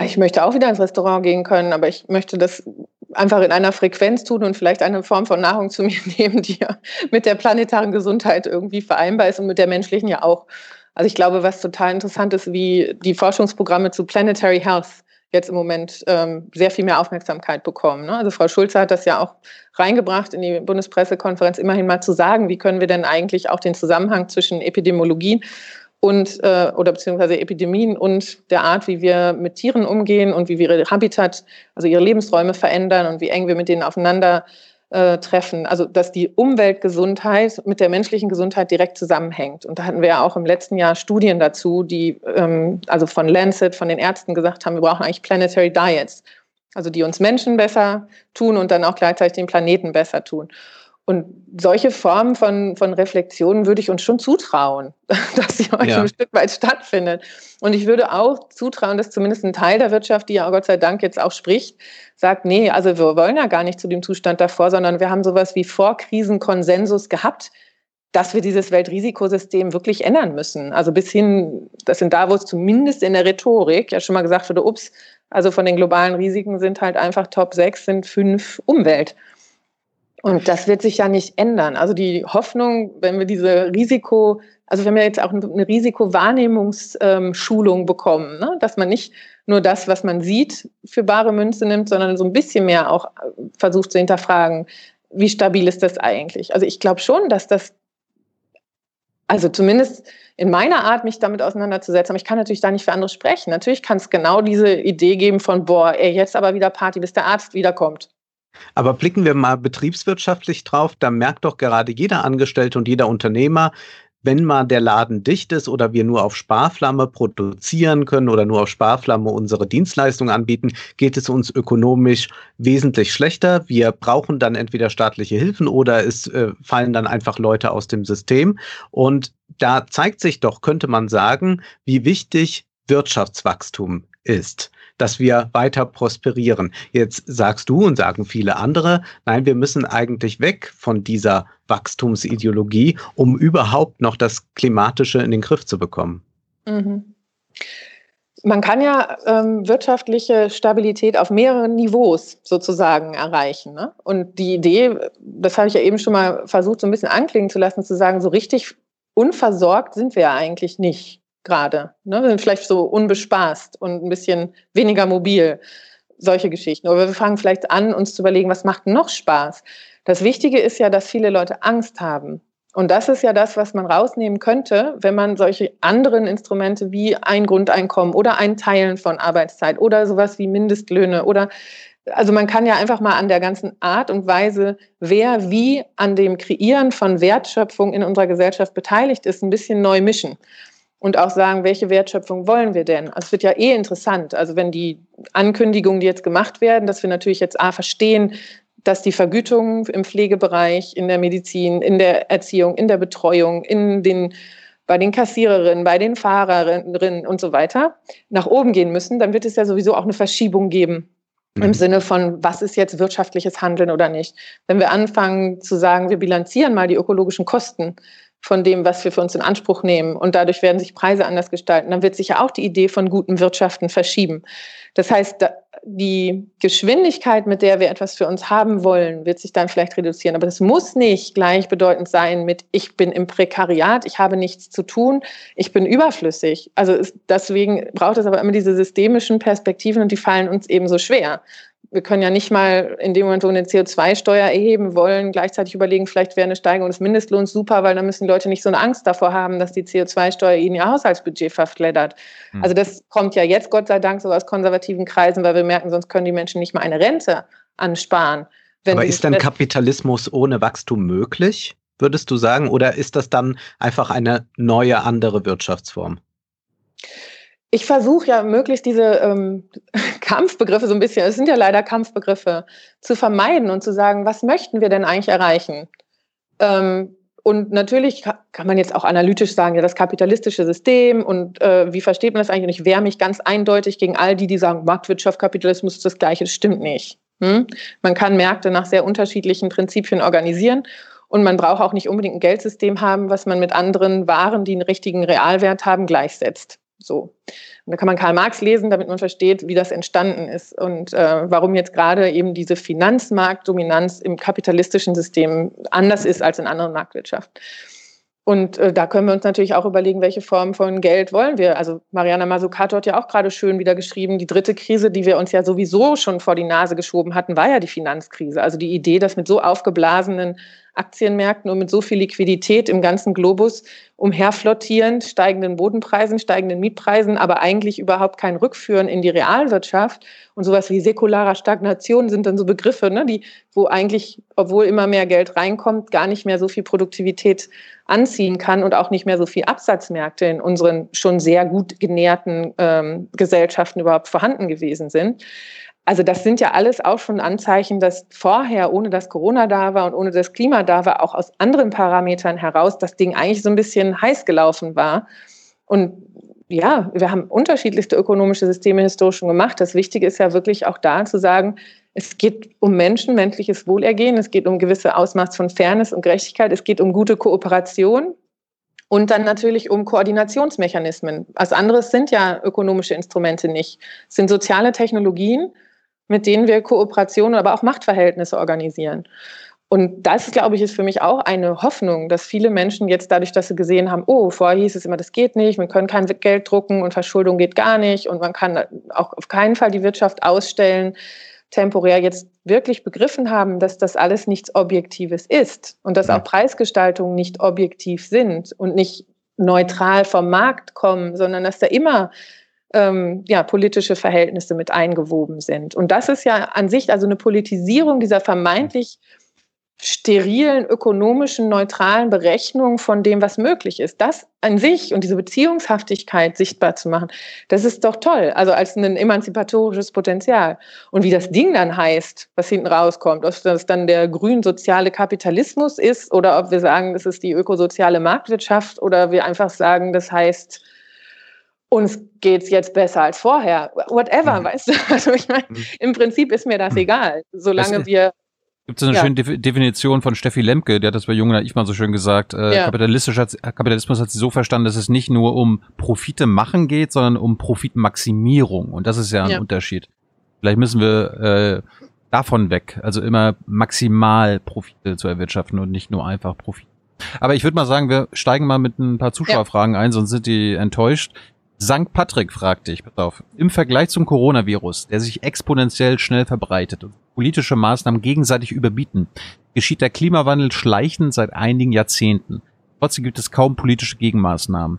Ich möchte auch wieder ins Restaurant gehen können, aber ich möchte das einfach in einer Frequenz tun und vielleicht eine Form von Nahrung zu [LAUGHS] mir nehmen, die ja mit der planetaren Gesundheit irgendwie vereinbar ist und mit der menschlichen ja auch. Also ich glaube, was total interessant ist, wie die Forschungsprogramme zu Planetary Health jetzt im Moment ähm, sehr viel mehr Aufmerksamkeit bekommen. Ne? Also Frau Schulze hat das ja auch reingebracht in die Bundespressekonferenz, immerhin mal zu sagen, wie können wir denn eigentlich auch den Zusammenhang zwischen Epidemiologie und äh, oder beziehungsweise Epidemien und der Art, wie wir mit Tieren umgehen und wie wir ihre Habitat, also ihre Lebensräume verändern und wie eng wir mit denen aufeinander äh, treffen. Also dass die Umweltgesundheit mit der menschlichen Gesundheit direkt zusammenhängt. Und da hatten wir ja auch im letzten Jahr Studien dazu, die ähm, also von Lancet, von den Ärzten gesagt haben, wir brauchen eigentlich Planetary Diets, also die uns Menschen besser tun und dann auch gleichzeitig den Planeten besser tun. Und solche Formen von, von Reflexionen würde ich uns schon zutrauen, [LAUGHS] dass sie heute ja. ein Stück weit stattfindet. Und ich würde auch zutrauen, dass zumindest ein Teil der Wirtschaft, die ja Gott sei Dank jetzt auch spricht, sagt, nee, also wir wollen ja gar nicht zu dem Zustand davor, sondern wir haben sowas wie Vorkrisenkonsensus gehabt, dass wir dieses Weltrisikosystem wirklich ändern müssen. Also bis hin, das in Davos zumindest in der Rhetorik ja schon mal gesagt wurde, ups, also von den globalen Risiken sind halt einfach Top 6, sind fünf Umwelt. Und das wird sich ja nicht ändern. Also die Hoffnung, wenn wir diese Risiko, also wenn wir jetzt auch eine Risikowahrnehmungsschulung bekommen, ne? dass man nicht nur das, was man sieht, für bare Münze nimmt, sondern so ein bisschen mehr auch versucht zu hinterfragen, wie stabil ist das eigentlich? Also ich glaube schon, dass das, also zumindest in meiner Art, mich damit auseinanderzusetzen, aber ich kann natürlich da nicht für andere sprechen. Natürlich kann es genau diese Idee geben von, boah, ey, jetzt aber wieder Party, bis der Arzt wiederkommt. Aber blicken wir mal betriebswirtschaftlich drauf, da merkt doch gerade jeder Angestellte und jeder Unternehmer, wenn mal der Laden dicht ist oder wir nur auf Sparflamme produzieren können oder nur auf Sparflamme unsere Dienstleistungen anbieten, geht es uns ökonomisch wesentlich schlechter. Wir brauchen dann entweder staatliche Hilfen oder es äh, fallen dann einfach Leute aus dem System. Und da zeigt sich doch, könnte man sagen, wie wichtig Wirtschaftswachstum ist dass wir weiter prosperieren. Jetzt sagst du und sagen viele andere, nein, wir müssen eigentlich weg von dieser Wachstumsideologie, um überhaupt noch das Klimatische in den Griff zu bekommen. Mhm. Man kann ja ähm, wirtschaftliche Stabilität auf mehreren Niveaus sozusagen erreichen. Ne? Und die Idee, das habe ich ja eben schon mal versucht, so ein bisschen anklingen zu lassen, zu sagen, so richtig unversorgt sind wir ja eigentlich nicht gerade. Ne? Wir sind vielleicht so unbespaßt und ein bisschen weniger mobil. Solche Geschichten. Oder wir fangen vielleicht an, uns zu überlegen, was macht noch Spaß? Das Wichtige ist ja, dass viele Leute Angst haben. Und das ist ja das, was man rausnehmen könnte, wenn man solche anderen Instrumente wie ein Grundeinkommen oder ein Teilen von Arbeitszeit oder sowas wie Mindestlöhne oder also man kann ja einfach mal an der ganzen Art und Weise, wer wie an dem Kreieren von Wertschöpfung in unserer Gesellschaft beteiligt ist, ein bisschen neu mischen und auch sagen, welche Wertschöpfung wollen wir denn? Also es wird ja eh interessant. Also wenn die Ankündigungen, die jetzt gemacht werden, dass wir natürlich jetzt A verstehen, dass die Vergütungen im Pflegebereich, in der Medizin, in der Erziehung, in der Betreuung, in den, bei den Kassiererinnen, bei den Fahrerinnen und so weiter nach oben gehen müssen, dann wird es ja sowieso auch eine Verschiebung geben im mhm. Sinne von, was ist jetzt wirtschaftliches Handeln oder nicht. Wenn wir anfangen zu sagen, wir bilanzieren mal die ökologischen Kosten, von dem, was wir für uns in Anspruch nehmen. Und dadurch werden sich Preise anders gestalten. Dann wird sich ja auch die Idee von gutem Wirtschaften verschieben. Das heißt, die Geschwindigkeit, mit der wir etwas für uns haben wollen, wird sich dann vielleicht reduzieren. Aber das muss nicht gleichbedeutend sein mit, ich bin im Prekariat, ich habe nichts zu tun, ich bin überflüssig. Also deswegen braucht es aber immer diese systemischen Perspektiven und die fallen uns eben so schwer wir können ja nicht mal in dem Moment, wo wir eine CO2-Steuer erheben wollen, gleichzeitig überlegen, vielleicht wäre eine Steigerung des Mindestlohns super, weil dann müssen die Leute nicht so eine Angst davor haben, dass die CO2-Steuer ihnen ihr Haushaltsbudget verfleddert. Mhm. Also das kommt ja jetzt Gott sei Dank so aus konservativen Kreisen, weil wir merken, sonst können die Menschen nicht mal eine Rente ansparen. Aber ist dann Kapitalismus ohne Wachstum möglich, würdest du sagen, oder ist das dann einfach eine neue, andere Wirtschaftsform? Ich versuche ja möglichst diese ähm, [LAUGHS] Kampfbegriffe so ein bisschen, es sind ja leider Kampfbegriffe, zu vermeiden und zu sagen, was möchten wir denn eigentlich erreichen? Ähm, und natürlich kann man jetzt auch analytisch sagen, ja, das kapitalistische System und äh, wie versteht man das eigentlich? Und ich wehre mich ganz eindeutig gegen all die, die sagen, Marktwirtschaft, Kapitalismus ist das Gleiche. Das stimmt nicht. Hm? Man kann Märkte nach sehr unterschiedlichen Prinzipien organisieren und man braucht auch nicht unbedingt ein Geldsystem haben, was man mit anderen Waren, die einen richtigen Realwert haben, gleichsetzt. So. Und da kann man Karl Marx lesen, damit man versteht, wie das entstanden ist und äh, warum jetzt gerade eben diese Finanzmarktdominanz im kapitalistischen System anders ist als in anderen Marktwirtschaften. Und äh, da können wir uns natürlich auch überlegen, welche Form von Geld wollen wir. Also Mariana Mazzucato hat ja auch gerade schön wieder geschrieben, die dritte Krise, die wir uns ja sowieso schon vor die Nase geschoben hatten, war ja die Finanzkrise. Also die Idee, dass mit so aufgeblasenen Aktienmärkten und mit so viel Liquidität im ganzen Globus umherflottierend, steigenden Bodenpreisen, steigenden Mietpreisen, aber eigentlich überhaupt kein Rückführen in die Realwirtschaft und sowas wie säkularer Stagnation sind dann so Begriffe, ne, die, wo eigentlich, obwohl immer mehr Geld reinkommt, gar nicht mehr so viel Produktivität anziehen kann und auch nicht mehr so viel Absatzmärkte in unseren schon sehr gut genährten ähm, Gesellschaften überhaupt vorhanden gewesen sind. Also das sind ja alles auch schon Anzeichen, dass vorher, ohne dass Corona da war und ohne dass Klima da war, auch aus anderen Parametern heraus das Ding eigentlich so ein bisschen heiß gelaufen war. Und ja, wir haben unterschiedlichste ökonomische Systeme historisch schon gemacht. Das Wichtige ist ja wirklich auch da zu sagen, es geht um Menschen, menschliches Wohlergehen, es geht um gewisse Ausmaß von Fairness und Gerechtigkeit, es geht um gute Kooperation und dann natürlich um Koordinationsmechanismen. Was anderes sind ja ökonomische Instrumente nicht. Es sind soziale Technologien, mit denen wir Kooperationen, aber auch Machtverhältnisse organisieren. Und das, glaube ich, ist für mich auch eine Hoffnung, dass viele Menschen jetzt dadurch, dass sie gesehen haben, oh, vorher hieß es immer, das geht nicht, wir können kein Geld drucken und Verschuldung geht gar nicht und man kann auch auf keinen Fall die Wirtschaft ausstellen, temporär jetzt wirklich begriffen haben, dass das alles nichts Objektives ist und dass auch Preisgestaltungen nicht objektiv sind und nicht neutral vom Markt kommen, sondern dass da immer ähm, ja, politische Verhältnisse mit eingewoben sind. Und das ist ja an sich also eine Politisierung dieser vermeintlich sterilen, ökonomischen, neutralen Berechnung von dem, was möglich ist. Das an sich und diese Beziehungshaftigkeit sichtbar zu machen, das ist doch toll. Also als ein emanzipatorisches Potenzial. Und wie das Ding dann heißt, was hinten rauskommt, ob das dann der grün-soziale Kapitalismus ist oder ob wir sagen, das ist die ökosoziale Marktwirtschaft oder wir einfach sagen, das heißt, uns geht's jetzt besser als vorher. Whatever, mhm. weißt du? [LAUGHS] Also ich meine, mhm. im Prinzip ist mir das mhm. egal, solange das wir Gibt es eine ja. schöne De Definition von Steffi Lemke, der hat das bei Jung und ich mal so schön gesagt. Äh, ja. Kapitalistischer Kapitalismus hat sie so verstanden, dass es nicht nur um Profite machen geht, sondern um Profitmaximierung. Und das ist ja ein ja. Unterschied. Vielleicht müssen wir äh, davon weg, also immer maximal Profite zu erwirtschaften und nicht nur einfach Profit. Aber ich würde mal sagen, wir steigen mal mit ein paar Zuschauerfragen ein, sonst sind die enttäuscht. St. Patrick fragt dich, pass auf, im Vergleich zum Coronavirus, der sich exponentiell schnell verbreitet und politische Maßnahmen gegenseitig überbieten, geschieht der Klimawandel schleichend seit einigen Jahrzehnten. Trotzdem gibt es kaum politische Gegenmaßnahmen.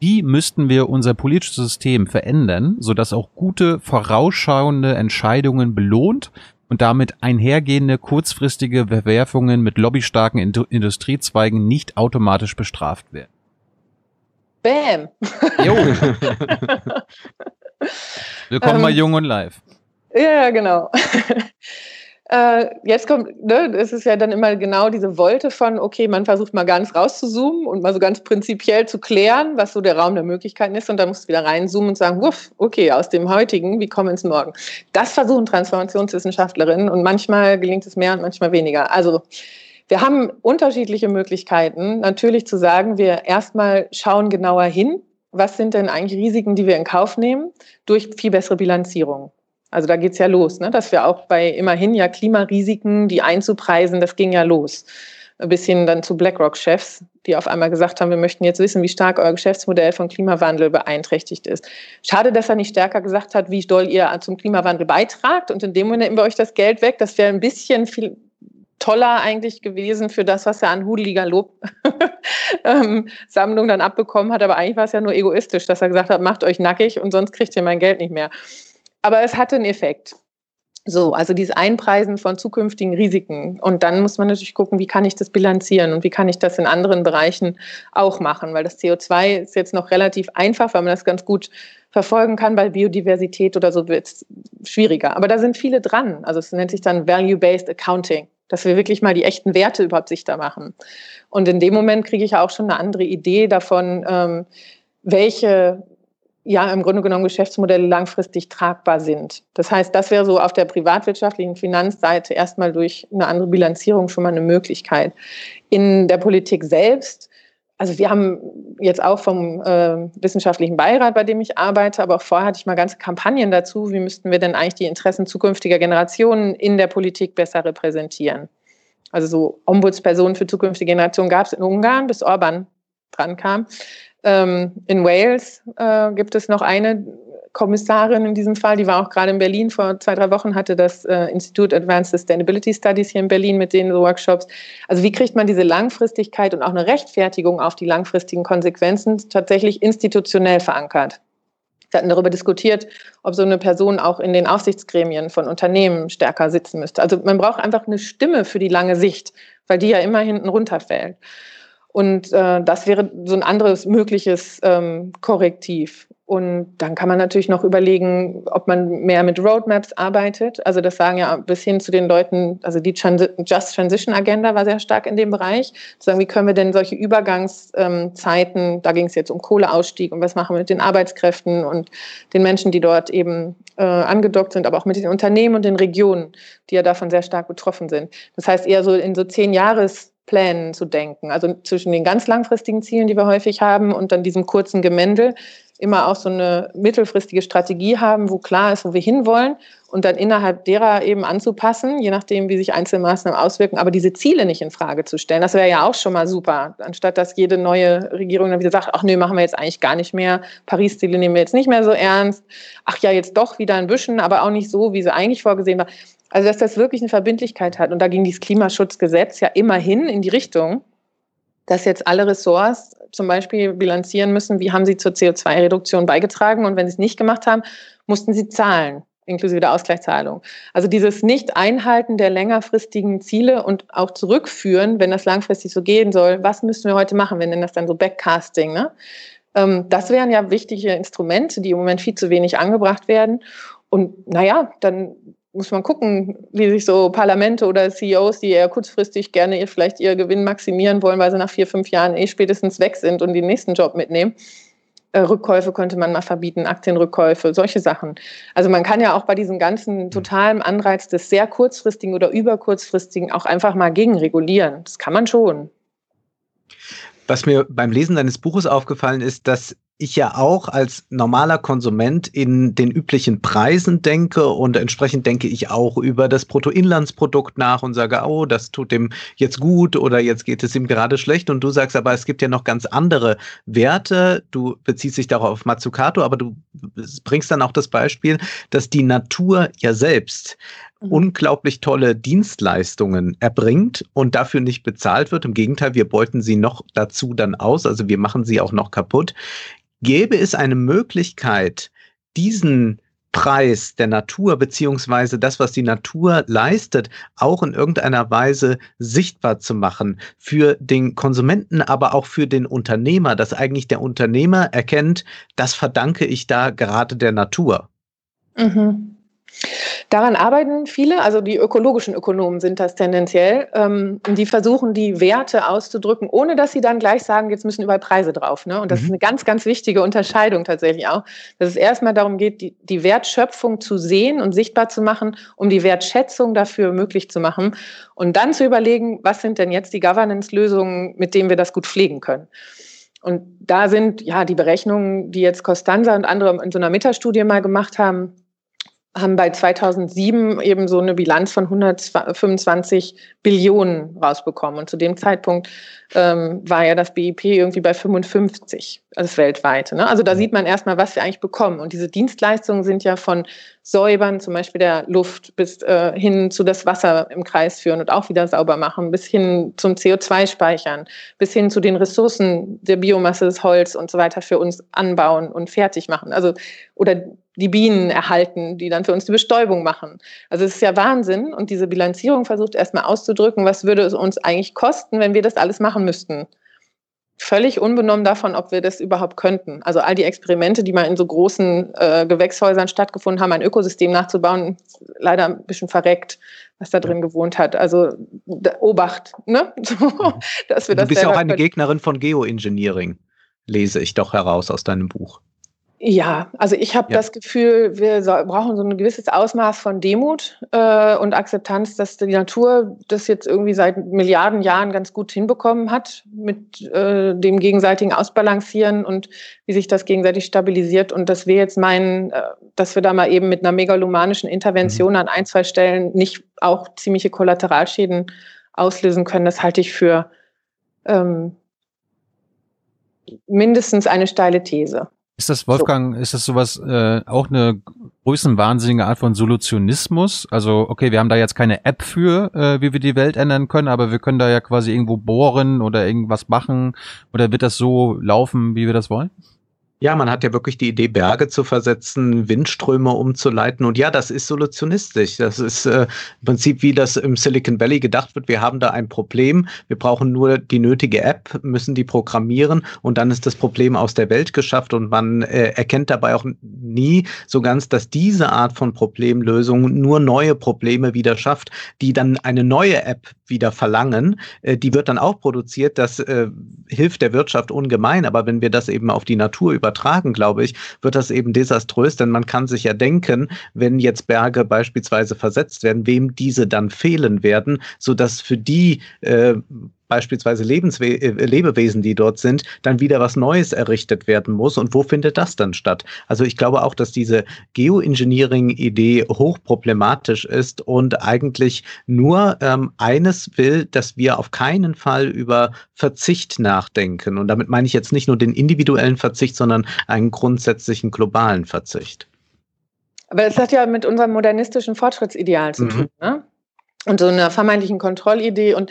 Wie müssten wir unser politisches System verändern, sodass auch gute, vorausschauende Entscheidungen belohnt und damit einhergehende kurzfristige Verwerfungen mit lobbystarken Industriezweigen nicht automatisch bestraft werden? Bam. Jo. [LAUGHS] Willkommen ähm, bei Jung und Live. Ja, genau. [LAUGHS] äh, jetzt kommt, ne, es ist ja dann immer genau diese Wolte von, okay, man versucht mal ganz rauszuzoomen und mal so ganz prinzipiell zu klären, was so der Raum der Möglichkeiten ist und dann musst du wieder reinzoomen und sagen, wuff, okay, aus dem heutigen, wie kommen ins Morgen? Das versuchen Transformationswissenschaftlerinnen und manchmal gelingt es mehr und manchmal weniger. Also wir haben unterschiedliche Möglichkeiten, natürlich zu sagen, wir erstmal schauen genauer hin, was sind denn eigentlich Risiken, die wir in Kauf nehmen, durch viel bessere Bilanzierung. Also da geht's ja los, ne? dass wir auch bei immerhin ja Klimarisiken, die einzupreisen, das ging ja los. Ein bisschen dann zu BlackRock-Chefs, die auf einmal gesagt haben, wir möchten jetzt wissen, wie stark euer Geschäftsmodell von Klimawandel beeinträchtigt ist. Schade, dass er nicht stärker gesagt hat, wie doll ihr zum Klimawandel beitragt und in dem Moment nehmen wir euch das Geld weg. Das wäre ein bisschen viel toller eigentlich gewesen für das, was er an hudeliger Lobsammlung [LAUGHS] ähm, dann abbekommen hat. Aber eigentlich war es ja nur egoistisch, dass er gesagt hat, macht euch nackig und sonst kriegt ihr mein Geld nicht mehr. Aber es hatte einen Effekt. So, also dieses Einpreisen von zukünftigen Risiken. Und dann muss man natürlich gucken, wie kann ich das bilanzieren und wie kann ich das in anderen Bereichen auch machen, weil das CO2 ist jetzt noch relativ einfach, weil man das ganz gut verfolgen kann. Bei Biodiversität oder so wird es schwieriger. Aber da sind viele dran. Also es nennt sich dann Value-Based Accounting dass wir wirklich mal die echten Werte überhaupt sichtbar machen. Und in dem Moment kriege ich auch schon eine andere Idee davon, ähm, welche ja im Grunde genommen Geschäftsmodelle langfristig tragbar sind. Das heißt, das wäre so auf der privatwirtschaftlichen Finanzseite erstmal durch eine andere Bilanzierung schon mal eine Möglichkeit. In der Politik selbst also wir haben jetzt auch vom äh, wissenschaftlichen Beirat, bei dem ich arbeite, aber auch vorher hatte ich mal ganze Kampagnen dazu, wie müssten wir denn eigentlich die Interessen zukünftiger Generationen in der Politik besser repräsentieren. Also so Ombudspersonen für zukünftige Generationen gab es in Ungarn, bis Orban dran kam. Ähm, in Wales äh, gibt es noch eine Kommissarin in diesem Fall, die war auch gerade in Berlin vor zwei, drei Wochen, hatte das äh, Institut Advanced Sustainability Studies hier in Berlin mit den Workshops. Also wie kriegt man diese Langfristigkeit und auch eine Rechtfertigung auf die langfristigen Konsequenzen tatsächlich institutionell verankert? Wir hatten darüber diskutiert, ob so eine Person auch in den Aufsichtsgremien von Unternehmen stärker sitzen müsste. Also man braucht einfach eine Stimme für die lange Sicht, weil die ja immer hinten runterfällt. Und äh, das wäre so ein anderes mögliches ähm, Korrektiv. Und dann kann man natürlich noch überlegen, ob man mehr mit Roadmaps arbeitet. Also das sagen ja bis hin zu den Leuten, also die Just Transition Agenda war sehr stark in dem Bereich. Zu sagen, wie können wir denn solche Übergangszeiten, ähm, da ging es jetzt um Kohleausstieg und was machen wir mit den Arbeitskräften und den Menschen, die dort eben äh, angedockt sind, aber auch mit den Unternehmen und den Regionen, die ja davon sehr stark betroffen sind. Das heißt eher so in so zehn Jahres Plänen zu denken. Also zwischen den ganz langfristigen Zielen, die wir häufig haben, und dann diesem kurzen Gemendel immer auch so eine mittelfristige Strategie haben, wo klar ist, wo wir hinwollen und dann innerhalb derer eben anzupassen, je nachdem, wie sich einzelne Maßnahmen auswirken, aber diese Ziele nicht in Frage zu stellen. Das wäre ja auch schon mal super, anstatt dass jede neue Regierung dann wieder sagt, ach nee, machen wir jetzt eigentlich gar nicht mehr, Paris-Ziele nehmen wir jetzt nicht mehr so ernst, ach ja, jetzt doch wieder ein bisschen, aber auch nicht so, wie sie eigentlich vorgesehen war. Also, dass das wirklich eine Verbindlichkeit hat. Und da ging dieses Klimaschutzgesetz ja immerhin in die Richtung, dass jetzt alle Ressorts zum Beispiel bilanzieren müssen, wie haben sie zur CO2-Reduktion beigetragen. Und wenn sie es nicht gemacht haben, mussten sie zahlen. inklusive der Ausgleichszahlung. Also dieses Nicht-Einhalten der längerfristigen Ziele und auch zurückführen, wenn das langfristig so gehen soll, was müssen wir heute machen? Wir nennen das dann so Backcasting. Ne? Ähm, das wären ja wichtige Instrumente, die im Moment viel zu wenig angebracht werden. Und naja, dann muss man gucken, wie sich so Parlamente oder CEOs, die eher kurzfristig gerne ihr, vielleicht ihr Gewinn maximieren wollen, weil sie nach vier, fünf Jahren eh spätestens weg sind und den nächsten Job mitnehmen. Äh, Rückkäufe könnte man mal verbieten, Aktienrückkäufe, solche Sachen. Also man kann ja auch bei diesem ganzen totalen Anreiz des sehr kurzfristigen oder überkurzfristigen auch einfach mal gegenregulieren. Das kann man schon. Was mir beim Lesen deines Buches aufgefallen ist, dass ich ja auch als normaler Konsument in den üblichen Preisen denke und entsprechend denke ich auch über das Bruttoinlandsprodukt nach und sage, oh, das tut dem jetzt gut oder jetzt geht es ihm gerade schlecht und du sagst aber, es gibt ja noch ganz andere Werte. Du beziehst dich darauf auf Mazzucato, aber du bringst dann auch das Beispiel, dass die Natur ja selbst mhm. unglaublich tolle Dienstleistungen erbringt und dafür nicht bezahlt wird. Im Gegenteil, wir beuten sie noch dazu dann aus, also wir machen sie auch noch kaputt. Gäbe es eine Möglichkeit, diesen Preis der Natur beziehungsweise das, was die Natur leistet, auch in irgendeiner Weise sichtbar zu machen für den Konsumenten, aber auch für den Unternehmer, dass eigentlich der Unternehmer erkennt, das verdanke ich da gerade der Natur. Mhm. Daran arbeiten viele, also die ökologischen Ökonomen sind das tendenziell. Ähm, die versuchen, die Werte auszudrücken, ohne dass sie dann gleich sagen, jetzt müssen überall Preise drauf. Ne? Und das mhm. ist eine ganz, ganz wichtige Unterscheidung tatsächlich auch, dass es erstmal darum geht, die, die Wertschöpfung zu sehen und sichtbar zu machen, um die Wertschätzung dafür möglich zu machen. Und dann zu überlegen, was sind denn jetzt die Governance-Lösungen, mit denen wir das gut pflegen können. Und da sind ja die Berechnungen, die jetzt Costanza und andere in so einer Metastudie mal gemacht haben, haben bei 2007 eben so eine Bilanz von 125 Billionen rausbekommen. Und zu dem Zeitpunkt ähm, war ja das BIP irgendwie bei 55, also weltweit. Ne? Also da sieht man erstmal, was wir eigentlich bekommen. Und diese Dienstleistungen sind ja von Säubern, zum Beispiel der Luft, bis äh, hin zu das Wasser im Kreis führen und auch wieder sauber machen, bis hin zum CO2-Speichern, bis hin zu den Ressourcen der Biomasse, des Holz und so weiter für uns anbauen und fertig machen. Also oder die Bienen erhalten, die dann für uns die Bestäubung machen. Also es ist ja Wahnsinn und diese Bilanzierung versucht erstmal auszudrücken, was würde es uns eigentlich kosten, wenn wir das alles machen müssten. Völlig unbenommen davon, ob wir das überhaupt könnten. Also all die Experimente, die mal in so großen äh, Gewächshäusern stattgefunden haben, ein Ökosystem nachzubauen, leider ein bisschen verreckt, was da drin gewohnt hat. Also Obacht, ne? [LAUGHS] Mhm. dass wir das du bist ja auch eine können. Gegnerin von Geoengineering, lese ich doch heraus aus deinem Buch. Ja, also ich habe ja. das Gefühl, wir so, brauchen so ein gewisses Ausmaß von Demut äh, und Akzeptanz, dass die Natur das jetzt irgendwie seit Milliarden Jahren ganz gut hinbekommen hat mit äh, dem gegenseitigen Ausbalancieren und wie sich das gegenseitig stabilisiert und dass wir jetzt meinen, äh, dass wir da mal eben mit einer megalomanischen Intervention mhm. an ein, zwei Stellen nicht auch ziemliche Kollateralschäden auslösen können, das halte ich für ähm, mindestens eine steile These. Ist das, Wolfgang, so. ist das sowas, äh, auch eine größenwahnsinnige Art von Solutionismus? Also, okay, wir haben da jetzt keine App für, äh, wie wir die Welt ändern können, aber wir können da ja quasi irgendwo bohren oder irgendwas machen. Oder wird das so laufen, wie wir das wollen? Ja, man hat ja wirklich die Idee, Berge zu versetzen, Windströme umzuleiten. Und ja, das ist solutionistisch. Das ist äh, im Prinzip, wie das im Silicon Valley gedacht wird. Wir haben da ein Problem. Wir brauchen nur die nötige App, müssen die programmieren und dann ist das Problem aus der Welt geschafft. Und man äh, erkennt dabei auch nie so ganz, dass diese Art von Problemlösung nur neue Probleme wieder schafft, die dann eine neue App wieder verlangen. Äh, die wird dann auch produziert. Das äh, hilft der Wirtschaft ungemein. Aber wenn wir das eben auf die Natur über übertragen, glaube ich, wird das eben desaströs, denn man kann sich ja denken, wenn jetzt Berge beispielsweise versetzt werden, wem diese dann fehlen werden, sodass für die äh, beispielsweise Lebenswe äh, Lebewesen, die dort sind, dann wieder was Neues errichtet werden muss. Und wo findet das dann statt? Also ich glaube auch, dass diese Geoengineering-Idee hochproblematisch ist und eigentlich nur ähm, eines will, dass wir auf keinen Fall über Verzicht nachdenken. Und damit meine ich jetzt nicht nur den individuellen Verzicht, sondern einen grundsätzlichen globalen Verzicht. Aber das hat ja mit unserem modernistischen Fortschrittsideal zu mhm. tun, ne? Und so einer vermeintlichen Kontrollidee. Und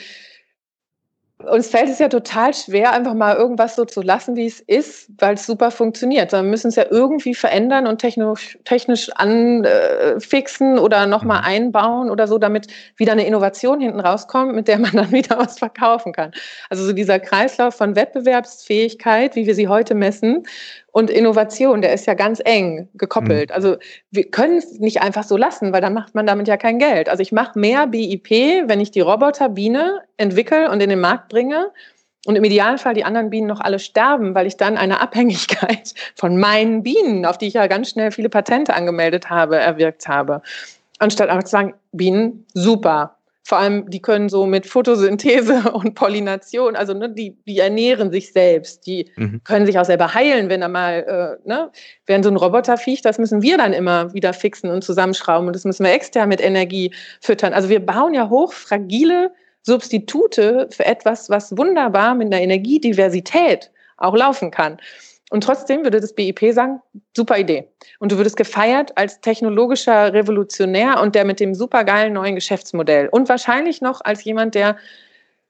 uns fällt es ja total schwer, einfach mal irgendwas so zu lassen, wie es ist, weil es super funktioniert. Wir müssen es ja irgendwie verändern und technisch, technisch anfixen oder nochmal mhm. einbauen oder so, damit wieder eine Innovation hinten rauskommt, mit der man [LAUGHS] dann wieder was verkaufen kann. Also so dieser Kreislauf von Wettbewerbsfähigkeit, wie wir sie heute messen, und Innovation, der ist ja ganz eng gekoppelt. Mhm. Also wir können es nicht einfach so lassen, weil dann macht man damit ja kein Geld. Also ich mache mehr BIP, wenn ich die Roboterbiene entwickle und in den Markt bringe und im Idealfall die anderen Bienen noch alle sterben, weil ich dann eine [LAUGHS] Abhängigkeit von meinen Bienen, auf die ich ja ganz schnell viele Patente angemeldet habe, erwirkt habe. Anstatt einfach zu sagen, Bienen, super, vor allem, die können so mit Photosynthese [LAUGHS] und Pollination, also ne, die, die ernähren sich selbst, die mhm. können sich auch selber heilen, wenn da mal, äh, ne, während so ein Roboterviech, das müssen wir dann immer wieder fixen und zusammenschrauben und das müssen wir extern mit Energie füttern. Also wir bauen ja hochfragile Substitute für etwas, was wunderbar mit einer Energiediversität auch laufen kann. Und trotzdem würde das BIP sagen, super Idee. Und du würdest gefeiert als technologischer Revolutionär und der mit dem supergeilen neuen Geschäftsmodell. Und wahrscheinlich noch als jemand, der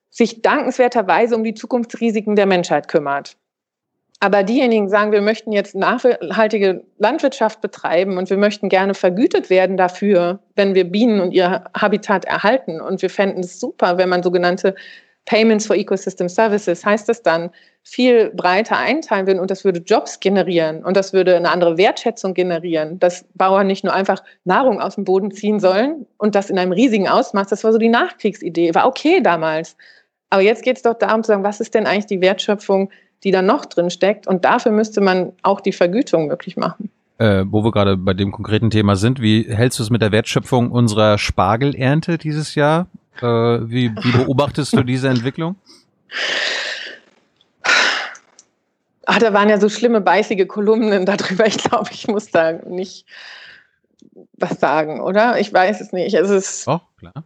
sich dankenswerterweise um die Zukunftsrisiken der Menschheit kümmert. Aber diejenigen sagen, wir möchten jetzt nachhaltige Landwirtschaft betreiben und wir möchten gerne vergütet werden dafür, wenn wir Bienen und ihr Habitat erhalten. Und wir fänden es super, wenn man sogenannte Payments for Ecosystem Services, heißt das dann, viel breiter einteilen würden und das würde Jobs generieren und das würde eine andere Wertschätzung generieren, dass Bauern nicht nur einfach Nahrung aus dem Boden ziehen sollen und das in einem riesigen Ausmaß, das war so die Nachkriegsidee, war okay damals. Aber jetzt geht es doch darum zu sagen, was ist denn eigentlich die Wertschöpfung, die da noch drin steckt und dafür müsste man auch die Vergütung möglich machen. Äh, wo wir gerade bei dem konkreten Thema sind, wie hältst du es mit der Wertschöpfung unserer Spargelernte dieses Jahr? Äh, wie, wie beobachtest du diese Entwicklung? Ach, da waren ja so schlimme, beißige Kolumnen darüber. Ich glaube, ich muss da nicht was sagen, oder? Ich weiß es nicht. Es ist. Oh, klar.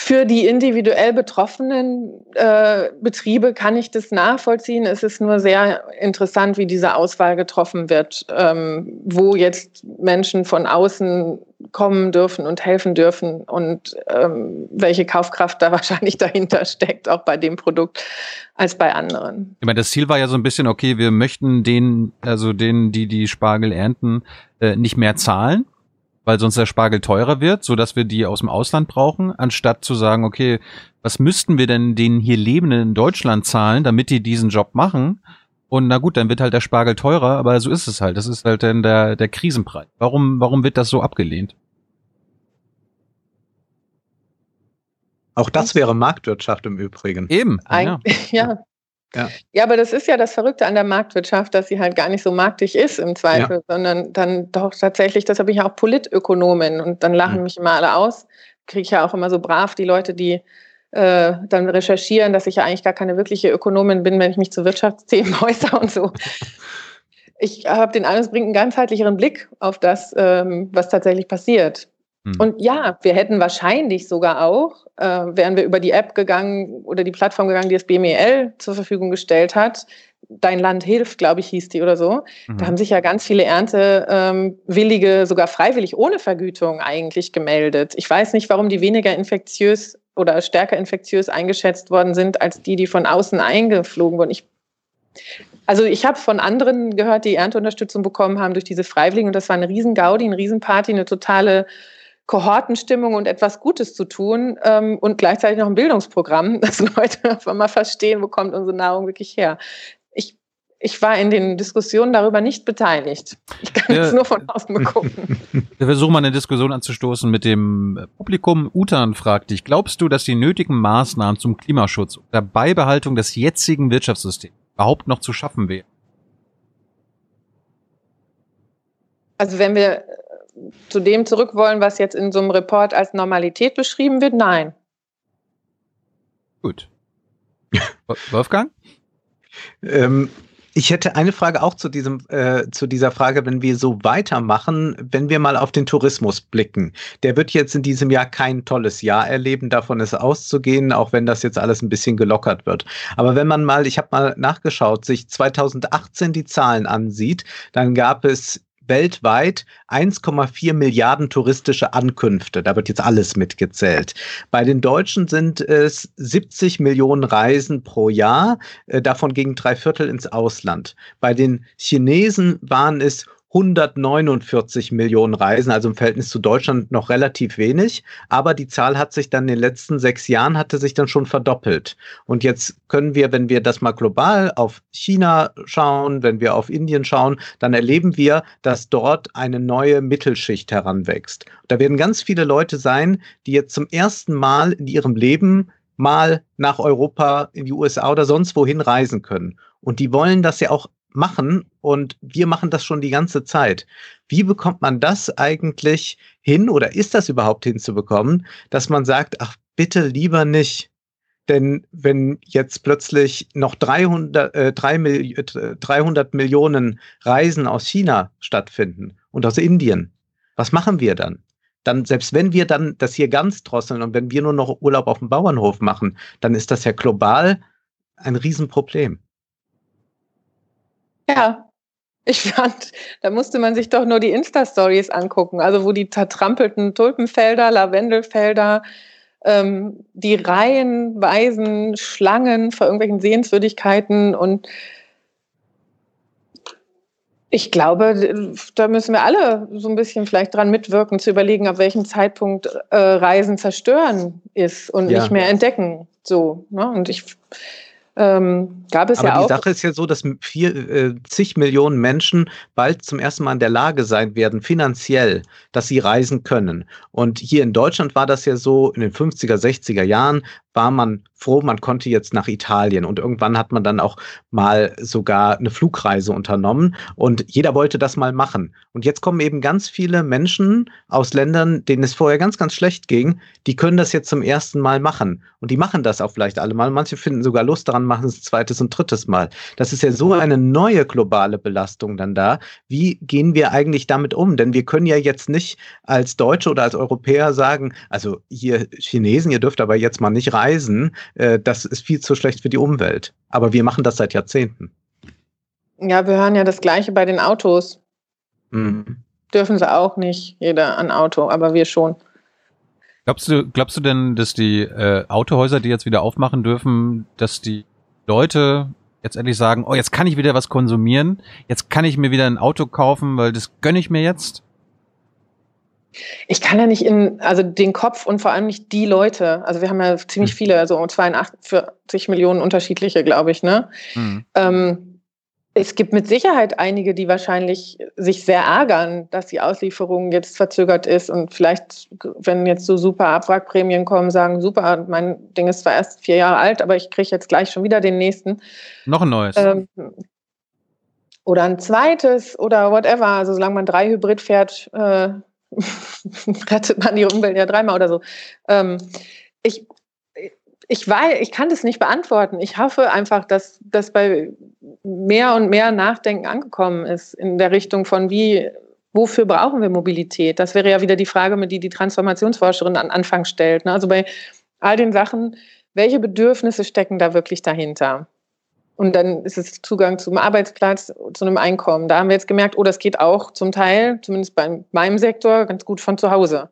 Für die individuell betroffenen äh, Betriebe kann ich das nachvollziehen. Es ist nur sehr interessant, wie diese Auswahl getroffen wird, ähm, wo jetzt Menschen von außen kommen dürfen und helfen dürfen und ähm, welche Kaufkraft da [LAUGHS] wahrscheinlich dahinter steckt, auch bei dem Produkt als bei anderen. Ich meine, das Ziel war ja so ein bisschen, okay, wir möchten denen, also denen, die die Spargel ernten, äh, nicht mehr zahlen weil sonst der Spargel teurer wird, so dass wir die aus dem Ausland brauchen, anstatt zu sagen, okay, was müssten wir denn den hier Lebenden in Deutschland zahlen, damit die diesen Job machen? Und na gut, dann wird halt der Spargel teurer, aber so ist es halt. Das ist halt dann der, der Krisenpreis. Warum, warum wird das so abgelehnt? Auch das wäre Marktwirtschaft im Übrigen. Eben. Ein, ja. [LAUGHS] ja. Ja. ja, aber das ist ja das Verrückte an der Marktwirtschaft, dass sie halt gar nicht so marktig ist im Zweifel, ja. sondern dann doch tatsächlich, das habe ich ja auch Politökonomen und dann lachen mhm. mich immer alle aus. Kriege ich ja auch immer so brav die Leute, die äh, dann recherchieren, dass ich ja eigentlich gar keine wirkliche Ökonomin bin, wenn ich mich zu Wirtschaftsthemen [LAUGHS] äußere und so. Ich habe den Eindruck, es bringt einen ganzheitlicheren Blick auf das, ähm, was tatsächlich passiert. Mhm. Und ja, wir hätten wahrscheinlich sogar auch, äh, wären wir über die App gegangen oder die Plattform gegangen, die das BMEL zur Verfügung gestellt hat. Dein Land hilft, glaube ich, hieß die oder so. Mhm. Da haben sich ja ganz viele Erntewillige ähm, sogar freiwillig ohne Vergütung eigentlich gemeldet. Ich weiß nicht, warum die weniger infektiös oder stärker infektiös eingeschätzt worden sind als die, die von außen eingeflogen wurden. Ich also ich habe von anderen gehört, die Ernteunterstützung bekommen haben durch diese Freiwilligen und das war eine riesen Gaudi, eine Riesenparty, eine totale Kohortenstimmung und etwas Gutes zu tun ähm, und gleichzeitig noch ein Bildungsprogramm, [LAUGHS] dass Leute einfach mal verstehen, wo kommt unsere Nahrung wirklich her. Ich, ich war in den Diskussionen darüber nicht beteiligt. Ich kann es nur von außen begucken. [LAUGHS] Wir versuchen mal eine Diskussion anzustoßen mit dem Publikum. Utan fragt dich, glaubst du, dass die nötigen Maßnahmen zum Klimaschutz und der Beibehaltung des jetzigen Wirtschaftssystems überhaupt noch zu schaffen wären? Also wenn wir zu dem zurück wollen, was jetzt in so einem Report als Normalität beschrieben wird? Nein. Gut. [LAUGHS] Wolfgang? ähm, ich hätte eine Frage auch zu diesem, äh, zu dieser Frage, wenn wir so weitermachen, wenn wir mal auf den Tourismus blicken. Der wird jetzt in diesem Jahr kein tolles Jahr erleben, davon ist auszugehen, auch wenn das jetzt alles ein bisschen gelockert wird. Aber wenn man mal, ich habe mal nachgeschaut, sich 2018 die Zahlen ansieht, dann gab es weltweit 1,4 Milliarden touristische Ankünfte. Da wird jetzt alles mitgezählt. Bei den Deutschen sind es 70 Millionen Reisen pro Jahr. Äh, davon gingen drei Viertel ins Ausland. Bei den Chinesen waren es 149 Millionen Reisen, also im Verhältnis zu Deutschland noch relativ wenig. Aber die Zahl hat sich dann in den letzten sechs Jahren hatte sich dann schon verdoppelt. Und jetzt können wir, wenn wir das mal global auf China schauen, wenn wir auf Indien schauen, dann erleben wir, dass dort eine neue Mittelschicht heranwächst. Da werden ganz viele Leute sein, die jetzt zum ersten Mal in ihrem Leben mal nach Europa, in die USA oder sonst wohin reisen können. Und die wollen das ja auch machen und wir machen das schon die ganze Zeit. Wie bekommt man das eigentlich hin oder ist das überhaupt hinzubekommen, dass man sagt, ach bitte lieber nicht? Denn wenn jetzt plötzlich noch 300, äh, 300 Millionen Reisen aus China stattfinden und aus Indien, was machen wir dann? Dann, selbst wenn wir dann das hier ganz drosseln und wenn wir nur noch Urlaub auf dem Bauernhof machen, dann ist das ja global ein Riesenproblem. Ja, ich fand, da musste man sich doch nur die Insta-Stories angucken, also wo die zertrampelten Tulpenfelder, Lavendelfelder, ähm, die reihenweisen Schlangen vor irgendwelchen Sehenswürdigkeiten und ich glaube, da müssen wir alle so ein bisschen vielleicht dran mitwirken, zu überlegen, ab welchem Zeitpunkt äh, Reisen zerstören ist und ja. nicht mehr entdecken. So, ne? Und ich ähm, gab es Aber ja auch. die Sache ist ja so, dass vier, äh, zig Millionen Menschen bald zum ersten Mal in der Lage sein werden, finanziell, dass sie reisen können. Und hier in Deutschland war das ja so in den 50er, 60er Jahren, war man froh, man konnte jetzt nach Italien. Und irgendwann hat man dann auch mal sogar eine Flugreise unternommen. Und jeder wollte das mal machen. Und jetzt kommen eben ganz viele Menschen aus Ländern, denen es vorher ganz, ganz schlecht ging, die können das jetzt zum ersten Mal machen. Und die machen das auch vielleicht alle mal. Manche finden sogar Lust daran, machen es zweites und drittes Mal. Das ist ja so eine neue globale Belastung dann da. Wie gehen wir eigentlich damit um? Denn wir können ja jetzt nicht als Deutsche oder als Europäer sagen, also hier Chinesen, ihr dürft aber jetzt mal nicht reisen beweisen, äh, das ist viel zu schlecht für die Umwelt. Aber wir machen das seit Jahrzehnten. Ja, wir hören ja das Gleiche bei den Autos. Mhm. Dürfen sie auch nicht, jeder ein Auto, aber wir schon. Glaubst du, glaubst du denn, dass die äh, Autohäuser, die jetzt wieder aufmachen dürfen, dass die Leute jetzt endlich sagen, oh, jetzt kann ich wieder was konsumieren, jetzt kann ich mir wieder ein Auto kaufen, weil das gönne ich mir jetzt? Ich kann ja nicht in, also den Kopf und vor allem nicht die Leute. Also wir haben ja ziemlich hm. viele, also 42 Millionen unterschiedliche, glaube ich, ne? Mhm. Ähm, es gibt mit Sicherheit einige, die wahrscheinlich sich sehr ärgern, dass die Auslieferung jetzt verzögert ist und vielleicht, wenn jetzt so super Abwrackprämien kommen, sagen, super, mein Ding ist zwar erst vier Jahre alt, aber ich kriege jetzt gleich schon wieder den nächsten. Noch ein neues. Ähm, oder ein zweites oder whatever. Also solange man drei Hybrid fährt, äh, [LAUGHS] rettet man die Umwelt ja dreimal oder so. Ähm, ich, ich weiß, ich kann das nicht beantworten. Ich hoffe einfach, dass das bei mehr und mehr Nachdenken angekommen ist in der Richtung von wie, wofür brauchen wir Mobilität? Das wäre ja wieder die Frage, mit die die Transformationsforscherin an Anfang stellt. Ne? Also bei all den Sachen, welche Bedürfnisse stecken da wirklich dahinter? Und dann ist es Zugang zum Arbeitsplatz, zu einem Einkommen. Da haben wir jetzt gemerkt, oh, das geht auch zum Teil, zumindest bei meinem Sektor, ganz gut von zu Hause.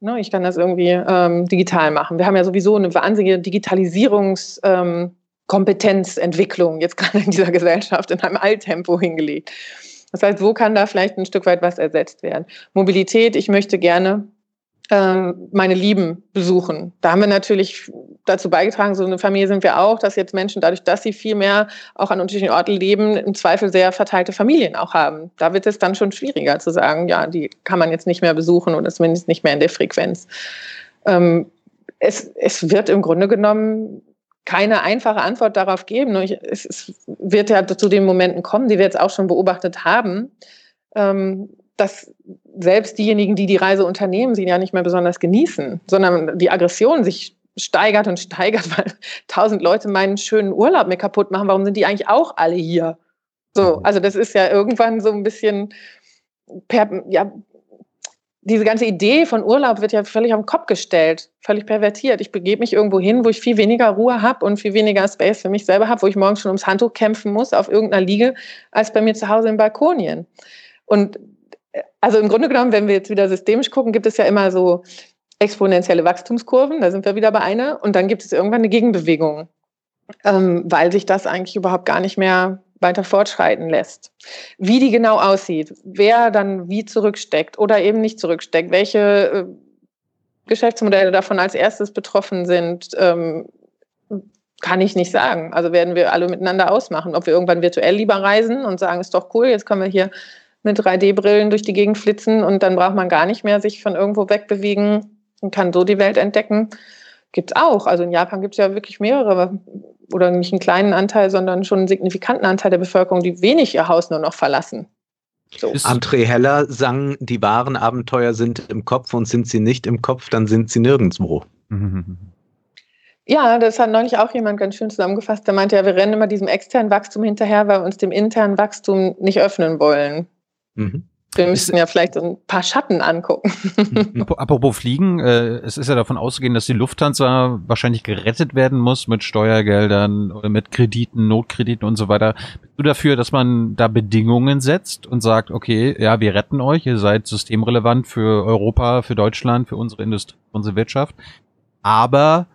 Ne, ich kann das irgendwie ähm, digital machen. Wir haben ja sowieso eine wahnsinnige Digitalisierungskompetenzentwicklung ähm, jetzt [LAUGHS] gerade in dieser Gesellschaft in einem Alltempo hingelegt. Das heißt, wo kann da vielleicht ein Stück weit was ersetzt werden? Mobilität, ich möchte gerne meine Lieben besuchen. Da haben wir natürlich dazu beigetragen, so eine Familie sind wir auch, dass jetzt Menschen dadurch, dass sie viel mehr auch an unterschiedlichen Orten leben, im Zweifel sehr verteilte Familien auch haben. Da wird es dann schon schwieriger zu sagen, ja, die kann man jetzt nicht mehr besuchen oder zumindest nicht mehr in der Frequenz. Ähm, es, es wird im Grunde genommen keine einfache Antwort darauf geben. Es, es wird ja zu den Momenten kommen, die wir jetzt auch schon beobachtet haben, ähm, dass selbst diejenigen, die die Reise unternehmen, sie ja nicht mehr besonders genießen, sondern die Aggression sich steigert und steigert, [LAUGHS] weil tausend Leute meinen schönen Urlaub mir kaputt machen. Warum sind die eigentlich auch alle hier? So, mhm. also das ist ja irgendwann so ein bisschen per, ja, diese ganze Idee von Urlaub wird ja völlig am Kopf gestellt, völlig pervertiert. Ich begebe mich irgendwo hin, wo ich viel weniger Ruhe habe und viel weniger Space für mich selber habe, wo ich morgens schon ums Handtuch kämpfen muss auf irgendeiner Liege, als bei mir zu Hause in Balkonien. Und also im Grunde genommen, wenn wir jetzt wieder systemisch gucken, gibt es ja immer so exponentielle Wachstumskurven, da sind wir wieder bei einer, und dann gibt es irgendwann eine Gegenbewegung, ähm, weil sich das eigentlich überhaupt gar nicht mehr weiter fortschreiten lässt. Wie die genau aussieht, wer dann wie zurücksteckt oder eben nicht zurücksteckt, welche äh, Geschäftsmodelle davon als erstes betroffen sind, ähm, kann ich nicht sagen. Also werden wir alle miteinander ausmachen, ob wir irgendwann virtuell lieber reisen und sagen, ist doch cool, jetzt können wir hier mit 3D-Brillen durch die Gegend flitzen und dann braucht man gar nicht mehr sich von irgendwo wegbewegen und kann so die Welt entdecken. Gibt es auch. Also in Japan gibt es ja wirklich mehrere oder nicht einen kleinen Anteil, sondern schon einen signifikanten Anteil der Bevölkerung, die wenig ihr Haus nur noch verlassen. So. André Heller sang, die wahren Abenteuer sind im Kopf und sind sie nicht im Kopf, dann sind sie nirgendwo. Ja, das hat neulich auch jemand ganz schön zusammengefasst. Der meinte ja, wir rennen immer diesem externen Wachstum hinterher, weil wir uns dem internen Wachstum nicht öffnen wollen. Mhm. Wir müssten ja vielleicht so ein paar Schatten angucken. Apropos Fliegen, äh, es ist ja davon auszugehen, dass die Lufthansa wahrscheinlich gerettet werden muss mit Steuergeldern oder mit Krediten, Notkrediten und so weiter. Bist du dafür, dass man da Bedingungen setzt und sagt, okay, ja, wir retten euch, ihr seid systemrelevant für Europa, für Deutschland, für unsere Industrie, unsere Wirtschaft, aber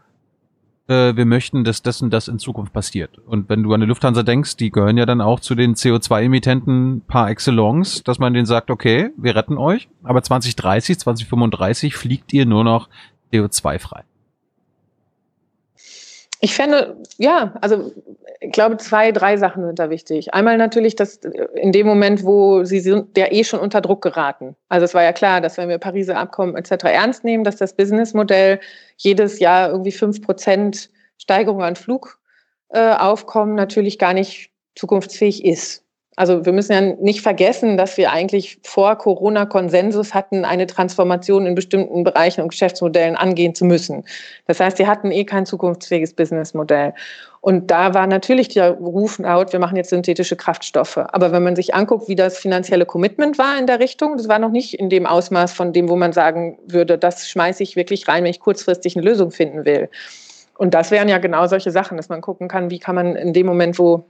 äh, wir möchten, dass das und das in Zukunft passiert. Und wenn du an die Lufthansa denkst, die gehören ja dann auch zu den CO2-Emittenten par excellence, dass man denen sagt, okay, wir retten euch, aber 2030, 2035 fliegt ihr nur noch CO2-frei. Ich fände, ja, also ich glaube, zwei, drei Sachen sind da wichtig. Einmal natürlich, dass in dem Moment, wo sie sind ja eh schon unter Druck geraten. Also es war ja klar, dass wenn wir Pariser Abkommen etc. ernst nehmen, dass das Businessmodell jedes Jahr irgendwie fünf Prozent Steigerung an Flugaufkommen natürlich gar nicht zukunftsfähig ist. Also wir müssen ja nicht vergessen, dass wir eigentlich vor Corona Konsensus hatten, eine Transformation in bestimmten Bereichen und Geschäftsmodellen angehen zu müssen. Das heißt, sie hatten eh kein zukunftsfähiges Businessmodell. Und da war natürlich der Ruf laut, wir machen jetzt synthetische Kraftstoffe. Aber wenn man sich anguckt, wie das finanzielle Commitment war in der Richtung, das war noch nicht in dem Ausmaß von dem, wo man sagen würde, das schmeiße ich wirklich rein, wenn ich kurzfristig eine Lösung finden will. Und das wären ja genau solche Sachen, dass man gucken kann, wie kann man in dem Moment, wo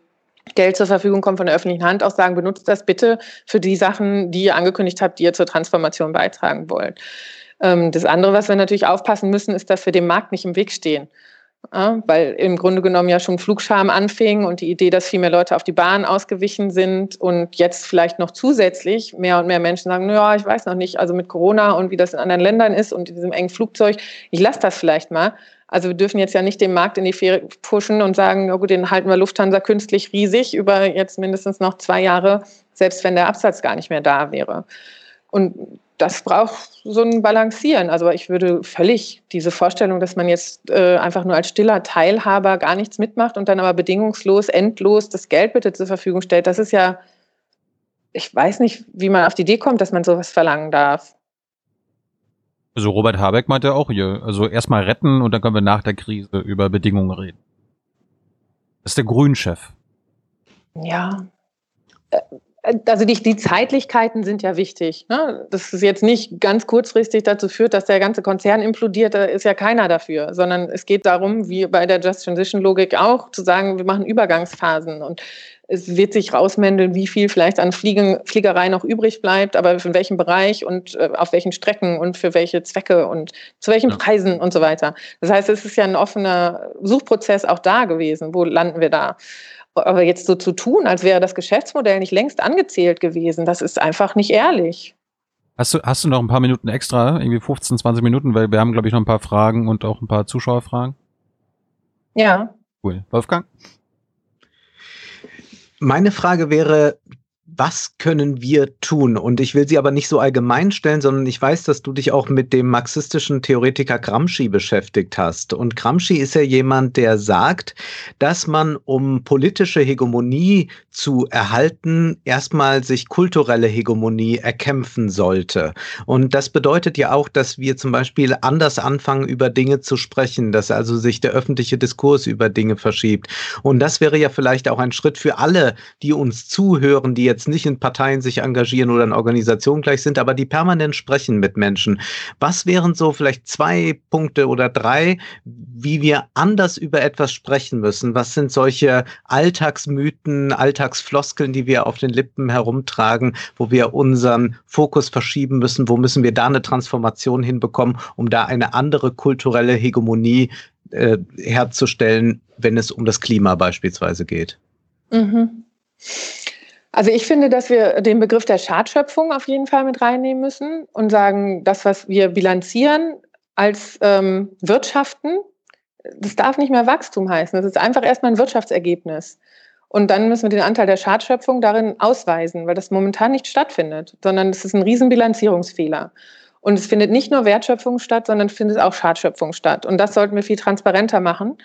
Geld zur Verfügung kommt von der öffentlichen Hand, auch sagen, benutzt das bitte für die Sachen, die ihr angekündigt habt, die ihr zur Transformation beitragen wollt. Ähm, das andere, was wir natürlich aufpassen müssen, ist, dass wir dem Markt nicht im Weg stehen. Ja, weil im Grunde genommen ja schon Flugscham anfing und die Idee, dass viel mehr Leute auf die Bahn ausgewichen sind und jetzt vielleicht noch zusätzlich mehr und mehr Menschen sagen, naja, ich weiß noch nicht, also mit Corona und wie das in anderen Ländern ist und in diesem engen Flugzeug, ich lasse das vielleicht mal. Also wir dürfen jetzt ja nicht den Markt in die Fähre pushen und sagen, oh gut, den halten wir Lufthansa künstlich riesig über jetzt mindestens noch zwei Jahre, selbst wenn der Absatz gar nicht mehr da wäre. Und das braucht so ein Balancieren. Also ich würde völlig diese Vorstellung, dass man jetzt äh, einfach nur als stiller Teilhaber gar nichts mitmacht und dann aber bedingungslos, endlos das Geld bitte zur Verfügung stellt, das ist ja, ich weiß nicht, wie man auf die Idee kommt, dass man sowas verlangen darf. Also Robert Habeck meinte auch hier, also erstmal retten und dann können wir nach der Krise über Bedingungen reden. Das ist der Grünchef. Ja. Äh, also die, die Zeitlichkeiten sind ja wichtig. Ne? Dass es jetzt nicht ganz kurzfristig dazu führt, dass der ganze Konzern implodiert, da ist ja keiner dafür, sondern es geht darum, wie bei der Just Transition Logik auch, zu sagen, wir machen Übergangsphasen und es wird sich rausmändeln, wie viel vielleicht an Fliegen, Fliegerei noch übrig bleibt, aber in welchem Bereich und äh, auf welchen Strecken und für welche Zwecke und zu welchen ja. Preisen und so weiter. Das heißt, es ist ja ein offener Suchprozess auch da gewesen. Wo landen wir da? Aber jetzt so zu tun, als wäre das Geschäftsmodell nicht längst angezählt gewesen, das ist einfach nicht ehrlich. Hast du, hast du noch ein paar Minuten extra, irgendwie 15, 20 Minuten, weil wir haben, glaube ich, noch ein paar Fragen und auch ein paar Zuschauerfragen? Ja. Cool. Wolfgang? Meine Frage wäre, was können wir tun? Und ich will sie aber nicht so allgemein stellen, sondern ich weiß, dass du dich auch mit dem marxistischen Theoretiker Gramsci beschäftigt hast. Und Gramsci ist ja jemand, der sagt, dass man, um politische Hegemonie zu erhalten, erstmal sich kulturelle Hegemonie erkämpfen sollte. Und das bedeutet ja auch, dass wir zum Beispiel anders anfangen, über Dinge zu sprechen, dass also sich der öffentliche Diskurs über Dinge verschiebt. Und das wäre ja vielleicht auch ein Schritt für alle, die uns zuhören, die jetzt nicht in Parteien sich engagieren oder in Organisationen gleich sind, aber die permanent sprechen mit Menschen. Was wären so vielleicht zwei Punkte oder drei, wie wir anders über etwas sprechen müssen? Was sind solche Alltagsmythen, Alltagsfloskeln, die wir auf den Lippen herumtragen, wo wir unseren Fokus verschieben müssen? Wo müssen wir da eine Transformation hinbekommen, um da eine andere kulturelle Hegemonie äh, herzustellen, wenn es um das Klima beispielsweise geht? Mhm. Also ich finde, dass wir den Begriff der Schadschöpfung auf jeden Fall mit reinnehmen müssen und sagen, das, was wir bilanzieren als ähm, Wirtschaften, das darf nicht mehr Wachstum heißen. Das ist einfach erstmal ein Wirtschaftsergebnis. Und dann müssen wir den Anteil der Schadschöpfung darin ausweisen, weil das momentan nicht stattfindet, sondern es ist ein Riesenbilanzierungsfehler. Und es findet nicht nur Wertschöpfung statt, sondern findet auch Schadschöpfung statt. Und das sollten wir viel transparenter machen.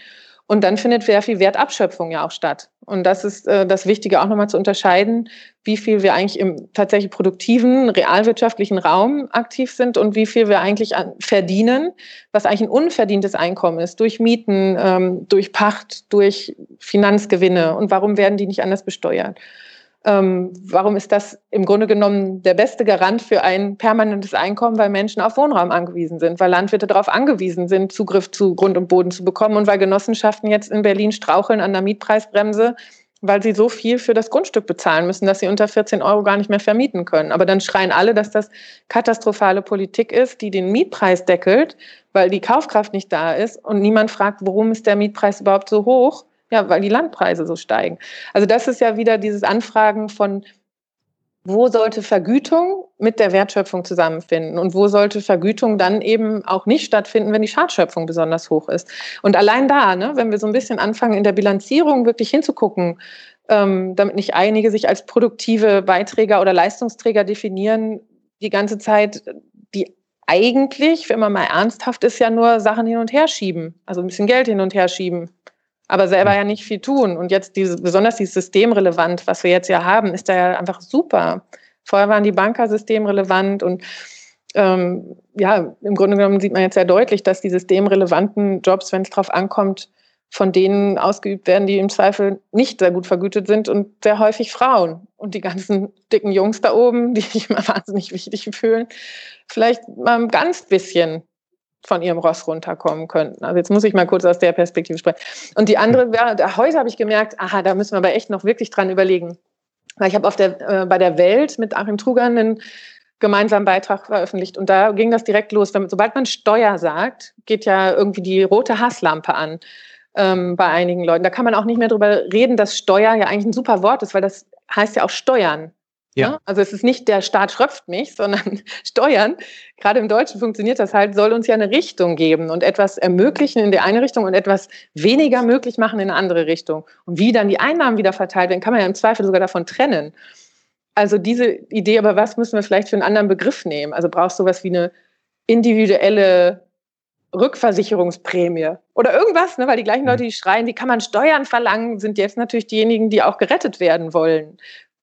Und dann findet sehr viel Wertabschöpfung ja auch statt. Und das ist äh, das Wichtige auch nochmal zu unterscheiden, wie viel wir eigentlich im tatsächlich produktiven, realwirtschaftlichen Raum aktiv sind und wie viel wir eigentlich an, verdienen, was eigentlich ein unverdientes Einkommen ist, durch Mieten, ähm, durch Pacht, durch Finanzgewinne. Und warum werden die nicht anders besteuert? Ähm, warum ist das im Grunde genommen der beste Garant für ein permanentes Einkommen, weil Menschen auf Wohnraum angewiesen sind, weil Landwirte darauf angewiesen sind, Zugriff zu Grund und Boden zu bekommen und weil Genossenschaften jetzt in Berlin straucheln an der Mietpreisbremse, weil sie so viel für das Grundstück bezahlen müssen, dass sie unter 14 Euro gar nicht mehr vermieten können. Aber dann schreien alle, dass das katastrophale Politik ist, die den Mietpreis deckelt, weil die Kaufkraft nicht da ist und niemand fragt, warum ist der Mietpreis überhaupt so hoch? Ja, weil die Landpreise so steigen. Also das ist ja wieder dieses Anfragen von, wo sollte Vergütung mit der Wertschöpfung zusammenfinden und wo sollte Vergütung dann eben auch nicht stattfinden, wenn die Schadschöpfung besonders hoch ist. Und allein da, ne, wenn wir so ein bisschen anfangen, in der Bilanzierung wirklich hinzugucken, ähm, damit nicht einige sich als produktive Beiträger oder Leistungsträger definieren, die ganze Zeit, die eigentlich, wenn man mal ernsthaft ist, ja nur Sachen hin und her schieben, also ein bisschen Geld hin und her schieben aber selber ja nicht viel tun. Und jetzt diese, besonders dieses Systemrelevant, was wir jetzt ja haben, ist da ja einfach super. Vorher waren die Banker systemrelevant und ähm, ja, im Grunde genommen sieht man jetzt sehr deutlich, dass die systemrelevanten Jobs, wenn es drauf ankommt, von denen ausgeübt werden, die im Zweifel nicht sehr gut vergütet sind und sehr häufig Frauen. Und die ganzen dicken Jungs da oben, die sich immer [LAUGHS] wahnsinnig wichtig fühlen, vielleicht mal ein ganz bisschen von ihrem Ross runterkommen könnten. Also jetzt muss ich mal kurz aus der Perspektive sprechen. Und die andere wäre, heute habe ich gemerkt, aha, da müssen wir aber echt noch wirklich dran überlegen. Weil ich habe auf der, äh, bei der Welt mit Achim Trugan einen gemeinsamen Beitrag veröffentlicht und da ging das direkt los. Wenn, sobald man Steuer sagt, geht ja irgendwie die rote Hasslampe an ähm, bei einigen Leuten. Da kann man auch nicht mehr drüber reden, dass Steuer ja eigentlich ein super Wort ist, weil das heißt ja auch Steuern. Ja. Ne? Also es ist nicht der Staat schröpft mich, sondern [LAUGHS] Steuern. Gerade im Deutschen funktioniert das halt, soll uns ja eine Richtung geben und etwas ermöglichen in die eine Richtung und etwas weniger möglich machen in eine andere Richtung. Und wie dann die Einnahmen wieder verteilt werden, kann man ja im Zweifel sogar davon trennen. Also diese Idee, aber was müssen wir vielleicht für einen anderen Begriff nehmen? Also brauchst du sowas wie eine individuelle Rückversicherungsprämie oder irgendwas, ne? weil die gleichen Leute, die schreien, wie kann man Steuern verlangen, sind jetzt natürlich diejenigen, die auch gerettet werden wollen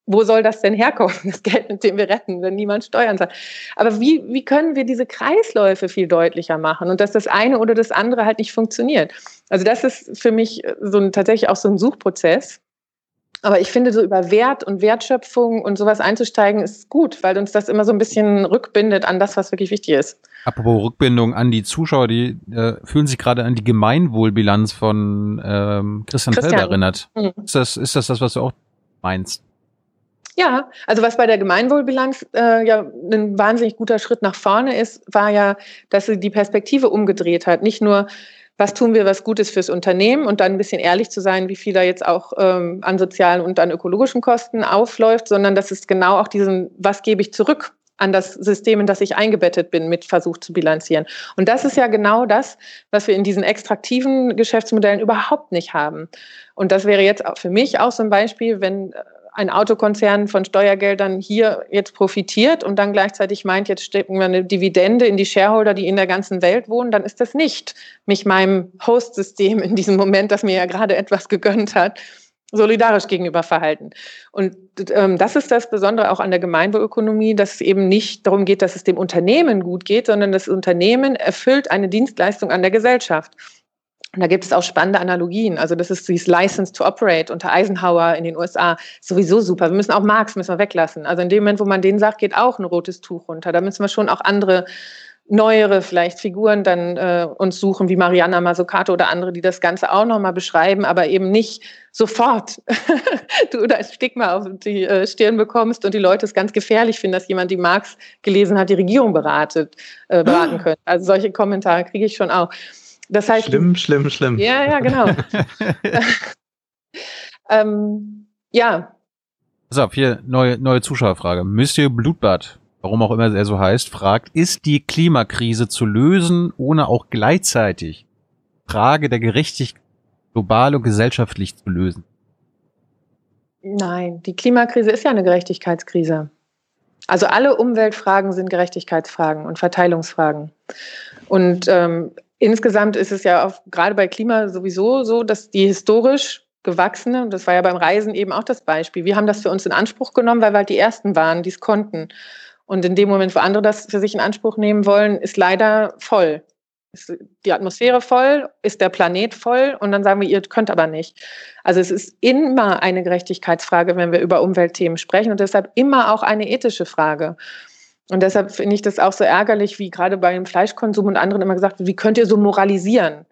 wo soll das denn herkommen, das Geld, mit dem wir retten, wenn niemand Steuern zahlt? Aber wie, wie können wir diese Kreisläufe viel deutlicher machen und dass das eine oder das andere halt nicht funktioniert? Also das ist für mich so ein, tatsächlich auch so ein Suchprozess. Aber ich finde, so über Wert und Wertschöpfung und sowas einzusteigen, ist gut, weil uns das immer so ein bisschen rückbindet an das, was wirklich wichtig ist. Apropos Rückbindung an die Zuschauer, die äh, fühlen sich gerade an die Gemeinwohlbilanz von ähm, Christian, Christian. Feld erinnert. Mhm. Ist, das, ist das das, was du auch meinst? Ja, also was bei der Gemeinwohlbilanz äh, ja ein wahnsinnig guter Schritt nach vorne ist, war ja, dass sie die Perspektive umgedreht hat. Nicht nur, was tun wir was Gutes fürs Unternehmen und dann ein bisschen ehrlich zu sein, wie viel da jetzt auch ähm, an sozialen und an ökologischen Kosten aufläuft, sondern dass es genau auch diesen, was gebe ich zurück an das System, in das ich eingebettet bin, mit versucht zu bilanzieren. Und das ist ja genau das, was wir in diesen extraktiven Geschäftsmodellen überhaupt nicht haben. Und das wäre jetzt für mich auch so ein Beispiel, wenn ein Autokonzern von Steuergeldern hier jetzt profitiert und dann gleichzeitig meint, jetzt stecken wir eine Dividende in die Shareholder, die in der ganzen Welt wohnen, dann ist das nicht mich meinem Host-System in diesem Moment, das mir ja gerade etwas gegönnt hat, solidarisch gegenüber verhalten. Und ähm, das ist das Besondere auch an der Gemeinwohlökonomie, dass es eben nicht darum geht, dass es dem Unternehmen gut geht, sondern das Unternehmen erfüllt eine Dienstleistung an der Gesellschaft. Und da gibt es auch spannende Analogien. Also das ist dieses License to Operate unter Eisenhower in den USA. Sowieso super. Wir müssen auch Marx müssen wir weglassen. Also in dem Moment, wo man den sagt, geht auch ein rotes Tuch runter. Da müssen wir schon auch andere neuere vielleicht Figuren dann äh, uns suchen, wie Mariana Mazzucato oder andere, die das Ganze auch nochmal beschreiben, aber eben nicht sofort [LAUGHS] du das Stigma auf die äh, Stirn bekommst und die Leute es ganz gefährlich finden, dass jemand, die Marx gelesen hat, die Regierung beratet, äh, beraten ah. könnte. Also solche Kommentare kriege ich schon auch. Das heißt, schlimm, schlimm, schlimm. Ja, ja, genau. [LAUGHS] [LAUGHS] ähm, ja. Auf, hier neue, neue Zuschauerfrage. Monsieur Blutbad, warum auch immer er so heißt, fragt, ist die Klimakrise zu lösen, ohne auch gleichzeitig Frage der Gerechtigkeit global und gesellschaftlich zu lösen? Nein, die Klimakrise ist ja eine Gerechtigkeitskrise. Also alle Umweltfragen sind Gerechtigkeitsfragen und Verteilungsfragen. Und ähm, insgesamt ist es ja auch gerade bei Klima sowieso so, dass die historisch gewachsene, und das war ja beim Reisen eben auch das Beispiel, wir haben das für uns in Anspruch genommen, weil wir halt die Ersten waren, die es konnten. Und in dem Moment, wo andere das für sich in Anspruch nehmen wollen, ist leider voll. Ist die Atmosphäre voll? Ist der Planet voll? Und dann sagen wir, ihr könnt aber nicht. Also es ist immer eine Gerechtigkeitsfrage, wenn wir über Umweltthemen sprechen und deshalb immer auch eine ethische Frage. Und deshalb finde ich das auch so ärgerlich, wie gerade beim Fleischkonsum und anderen immer gesagt wird, wie könnt ihr so moralisieren?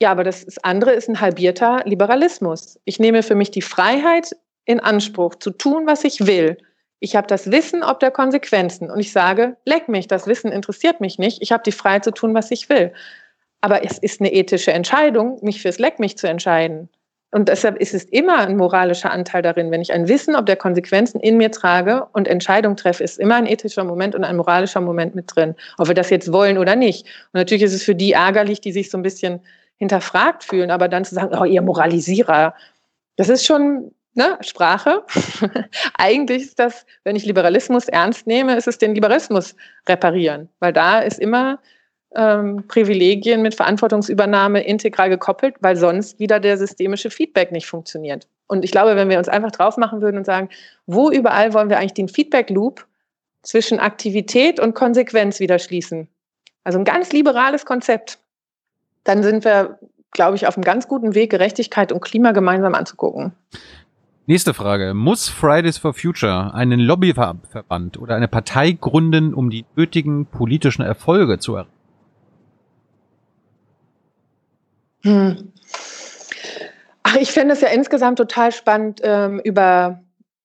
Ja, aber das andere ist ein halbierter Liberalismus. Ich nehme für mich die Freiheit in Anspruch, zu tun, was ich will. Ich habe das Wissen ob der Konsequenzen und ich sage, leck mich, das Wissen interessiert mich nicht. Ich habe die Freiheit zu tun, was ich will. Aber es ist eine ethische Entscheidung, mich fürs Leck mich zu entscheiden. Und deshalb ist es immer ein moralischer Anteil darin. Wenn ich ein Wissen ob der Konsequenzen in mir trage und Entscheidung treffe, ist immer ein ethischer Moment und ein moralischer Moment mit drin. Ob wir das jetzt wollen oder nicht. Und natürlich ist es für die ärgerlich, die sich so ein bisschen hinterfragt fühlen, aber dann zu sagen, oh, ihr Moralisierer, das ist schon ne, Sprache. [LAUGHS] Eigentlich ist das, wenn ich Liberalismus ernst nehme, ist es den Liberalismus reparieren, weil da ist immer ähm, Privilegien mit Verantwortungsübernahme integral gekoppelt, weil sonst wieder der systemische Feedback nicht funktioniert. Und ich glaube, wenn wir uns einfach drauf machen würden und sagen, wo überall wollen wir eigentlich den Feedback-Loop zwischen Aktivität und Konsequenz wieder schließen? Also ein ganz liberales Konzept. Dann sind wir, glaube ich, auf einem ganz guten Weg, Gerechtigkeit und Klima gemeinsam anzugucken. Nächste Frage. Muss Fridays for Future einen Lobbyverband oder eine Partei gründen, um die nötigen politischen Erfolge zu erreichen? Hm. Ach, ich finde es ja insgesamt total spannend, ähm, über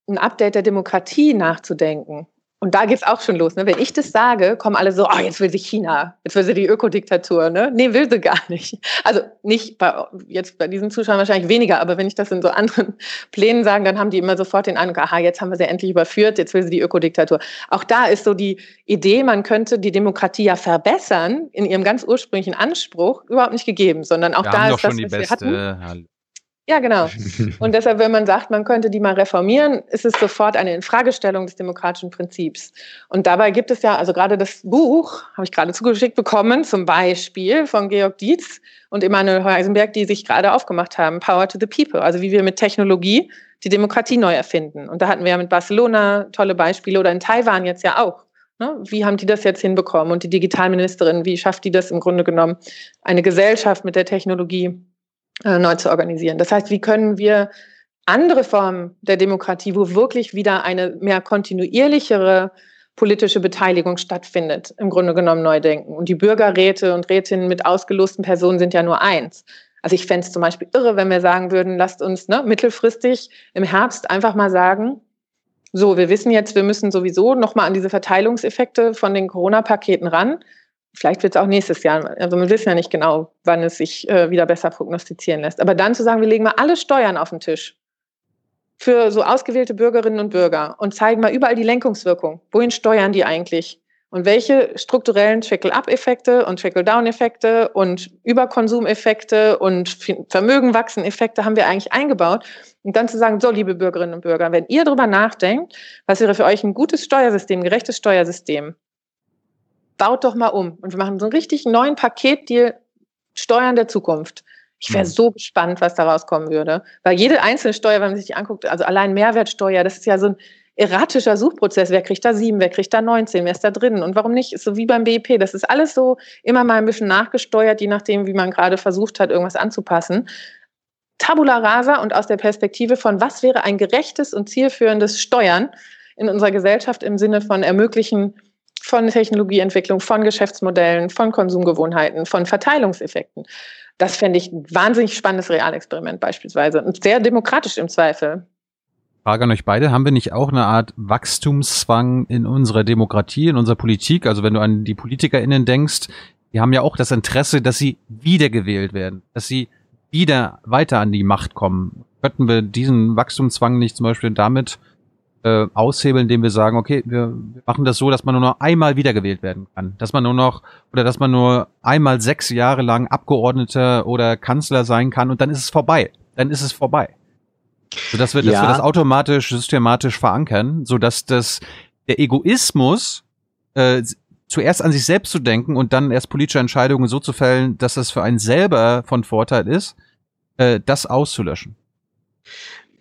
ein Update der Demokratie nachzudenken. Und da geht es auch schon los. Ne? Wenn ich das sage, kommen alle so, oh, jetzt will sie China, jetzt will sie die Ökodiktatur. Ne? Nee, will sie gar nicht. Also nicht bei, jetzt bei diesen Zuschauern wahrscheinlich weniger, aber wenn ich das in so anderen [LAUGHS] Plänen sage, dann haben die immer sofort den Eindruck, aha, jetzt haben wir sie endlich überführt, jetzt will sie die Ökodiktatur. Auch da ist so die Idee, man könnte die Demokratie ja verbessern, in ihrem ganz ursprünglichen Anspruch, überhaupt nicht gegeben, sondern auch wir da haben ist doch schon das, die was wir beste hatten. Ja, genau. Und [LAUGHS] deshalb, wenn man sagt, man könnte die mal reformieren, ist es sofort eine Infragestellung des demokratischen Prinzips. Und dabei gibt es ja, also gerade das Buch, habe ich gerade zugeschickt bekommen, zum Beispiel von Georg Dietz und Emanuel Heisenberg, die sich gerade aufgemacht haben, Power to the People, also wie wir mit Technologie die Demokratie neu erfinden. Und da hatten wir ja mit Barcelona tolle Beispiele oder in Taiwan jetzt ja auch. Ne? Wie haben die das jetzt hinbekommen? Und die Digitalministerin, wie schafft die das im Grunde genommen, eine Gesellschaft mit der Technologie äh, neu zu organisieren. Das heißt, wie können wir andere Formen der Demokratie, wo wirklich wieder eine mehr kontinuierlichere politische Beteiligung stattfindet, im Grunde genommen neu denken. Und die Bürgerräte und Rätinnen mit ausgelosten Personen sind ja nur eins. Also ich fände es zum Beispiel irre, wenn wir sagen würden, lasst uns ne, mittelfristig im Herbst einfach mal sagen, so, wir wissen jetzt, wir müssen sowieso nochmal an diese Verteilungseffekte von den Corona-Paketen ran. Vielleicht wird es auch nächstes Jahr. Also wir wissen ja nicht genau, wann es sich äh, wieder besser prognostizieren lässt. Aber dann zu sagen, wir legen mal alle Steuern auf den Tisch für so ausgewählte Bürgerinnen und Bürger und zeigen mal überall die Lenkungswirkung. Wohin steuern die eigentlich? Und welche strukturellen Trickle-up-Effekte und Trickle-down-Effekte und Überkonsumeffekte und Vermögenwachsen-Effekte haben wir eigentlich eingebaut? Und dann zu sagen, so, liebe Bürgerinnen und Bürger, wenn ihr darüber nachdenkt, was wäre für euch ein gutes Steuersystem, gerechtes Steuersystem, baut doch mal um. Und wir machen so einen richtig neuen Paketdeal Steuern der Zukunft. Ich wäre mhm. so gespannt, was da rauskommen würde. Weil jede einzelne Steuer, wenn man sich die anguckt, also allein Mehrwertsteuer, das ist ja so ein erratischer Suchprozess. Wer kriegt da sieben, wer kriegt da 19, wer ist da drin? Und warum nicht? Ist so wie beim BIP. Das ist alles so immer mal ein bisschen nachgesteuert, je nachdem, wie man gerade versucht hat, irgendwas anzupassen. Tabula rasa und aus der Perspektive von, was wäre ein gerechtes und zielführendes Steuern in unserer Gesellschaft im Sinne von ermöglichen von Technologieentwicklung, von Geschäftsmodellen, von Konsumgewohnheiten, von Verteilungseffekten. Das fände ich ein wahnsinnig spannendes Realexperiment beispielsweise und sehr demokratisch im Zweifel. Frage an euch beide, haben wir nicht auch eine Art Wachstumszwang in unserer Demokratie, in unserer Politik? Also wenn du an die PolitikerInnen denkst, die haben ja auch das Interesse, dass sie wiedergewählt werden, dass sie wieder weiter an die Macht kommen. Könnten wir diesen Wachstumszwang nicht zum Beispiel damit äh, aushebeln, indem wir sagen, okay, wir, machen das so, dass man nur noch einmal wiedergewählt werden kann. Dass man nur noch, oder dass man nur einmal sechs Jahre lang Abgeordneter oder Kanzler sein kann und dann ist es vorbei. Dann ist es vorbei. So dass wir, ja. dass wir das automatisch, systematisch verankern, so dass das, der Egoismus, äh, zuerst an sich selbst zu denken und dann erst politische Entscheidungen so zu fällen, dass das für einen selber von Vorteil ist, äh, das auszulöschen.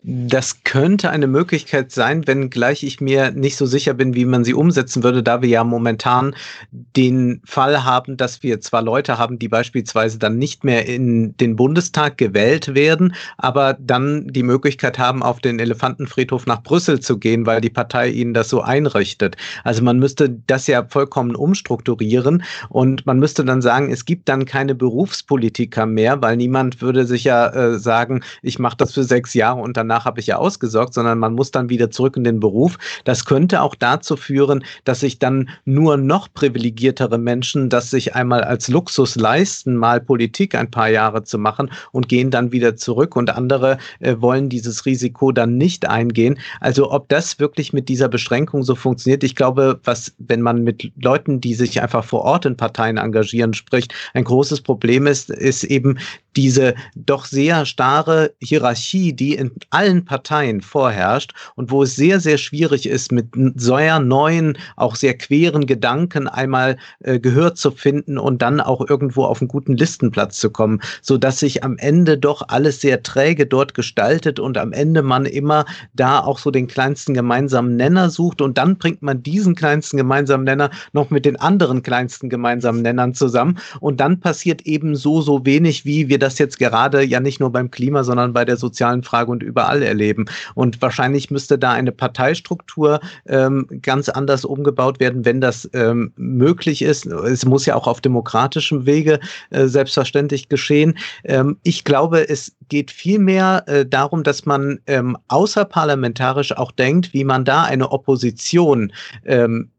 Das könnte eine Möglichkeit sein, wenngleich ich mir nicht so sicher bin, wie man sie umsetzen würde, da wir ja momentan den Fall haben, dass wir zwar Leute haben, die beispielsweise dann nicht mehr in den Bundestag gewählt werden, aber dann die Möglichkeit haben, auf den Elefantenfriedhof nach Brüssel zu gehen, weil die Partei ihnen das so einrichtet. Also man müsste das ja vollkommen umstrukturieren und man müsste dann sagen, es gibt dann keine Berufspolitiker mehr, weil niemand würde sich ja äh, sagen, ich mache das für sechs Jahre und danach danach habe ich ja ausgesorgt, sondern man muss dann wieder zurück in den Beruf. Das könnte auch dazu führen, dass sich dann nur noch privilegiertere Menschen das sich einmal als Luxus leisten, mal Politik ein paar Jahre zu machen und gehen dann wieder zurück und andere äh, wollen dieses Risiko dann nicht eingehen. Also ob das wirklich mit dieser Beschränkung so funktioniert, ich glaube, was, wenn man mit Leuten, die sich einfach vor Ort in Parteien engagieren, spricht, ein großes Problem ist, ist eben diese doch sehr starre Hierarchie, die in allen Parteien vorherrscht und wo es sehr, sehr schwierig ist, mit sehr neuen, auch sehr queren Gedanken einmal äh, Gehör zu finden und dann auch irgendwo auf einen guten Listenplatz zu kommen, so dass sich am Ende doch alles sehr träge dort gestaltet und am Ende man immer da auch so den kleinsten gemeinsamen Nenner sucht und dann bringt man diesen kleinsten gemeinsamen Nenner noch mit den anderen kleinsten gemeinsamen Nennern zusammen und dann passiert eben so, so wenig, wie wir das jetzt gerade ja nicht nur beim Klima, sondern bei der sozialen Frage und überall erleben. Und wahrscheinlich müsste da eine Parteistruktur ähm, ganz anders umgebaut werden, wenn das ähm, möglich ist. Es muss ja auch auf demokratischem Wege äh, selbstverständlich geschehen. Ähm, ich glaube, es geht vielmehr äh, darum, dass man ähm, außerparlamentarisch auch denkt, wie man da eine Opposition ähm,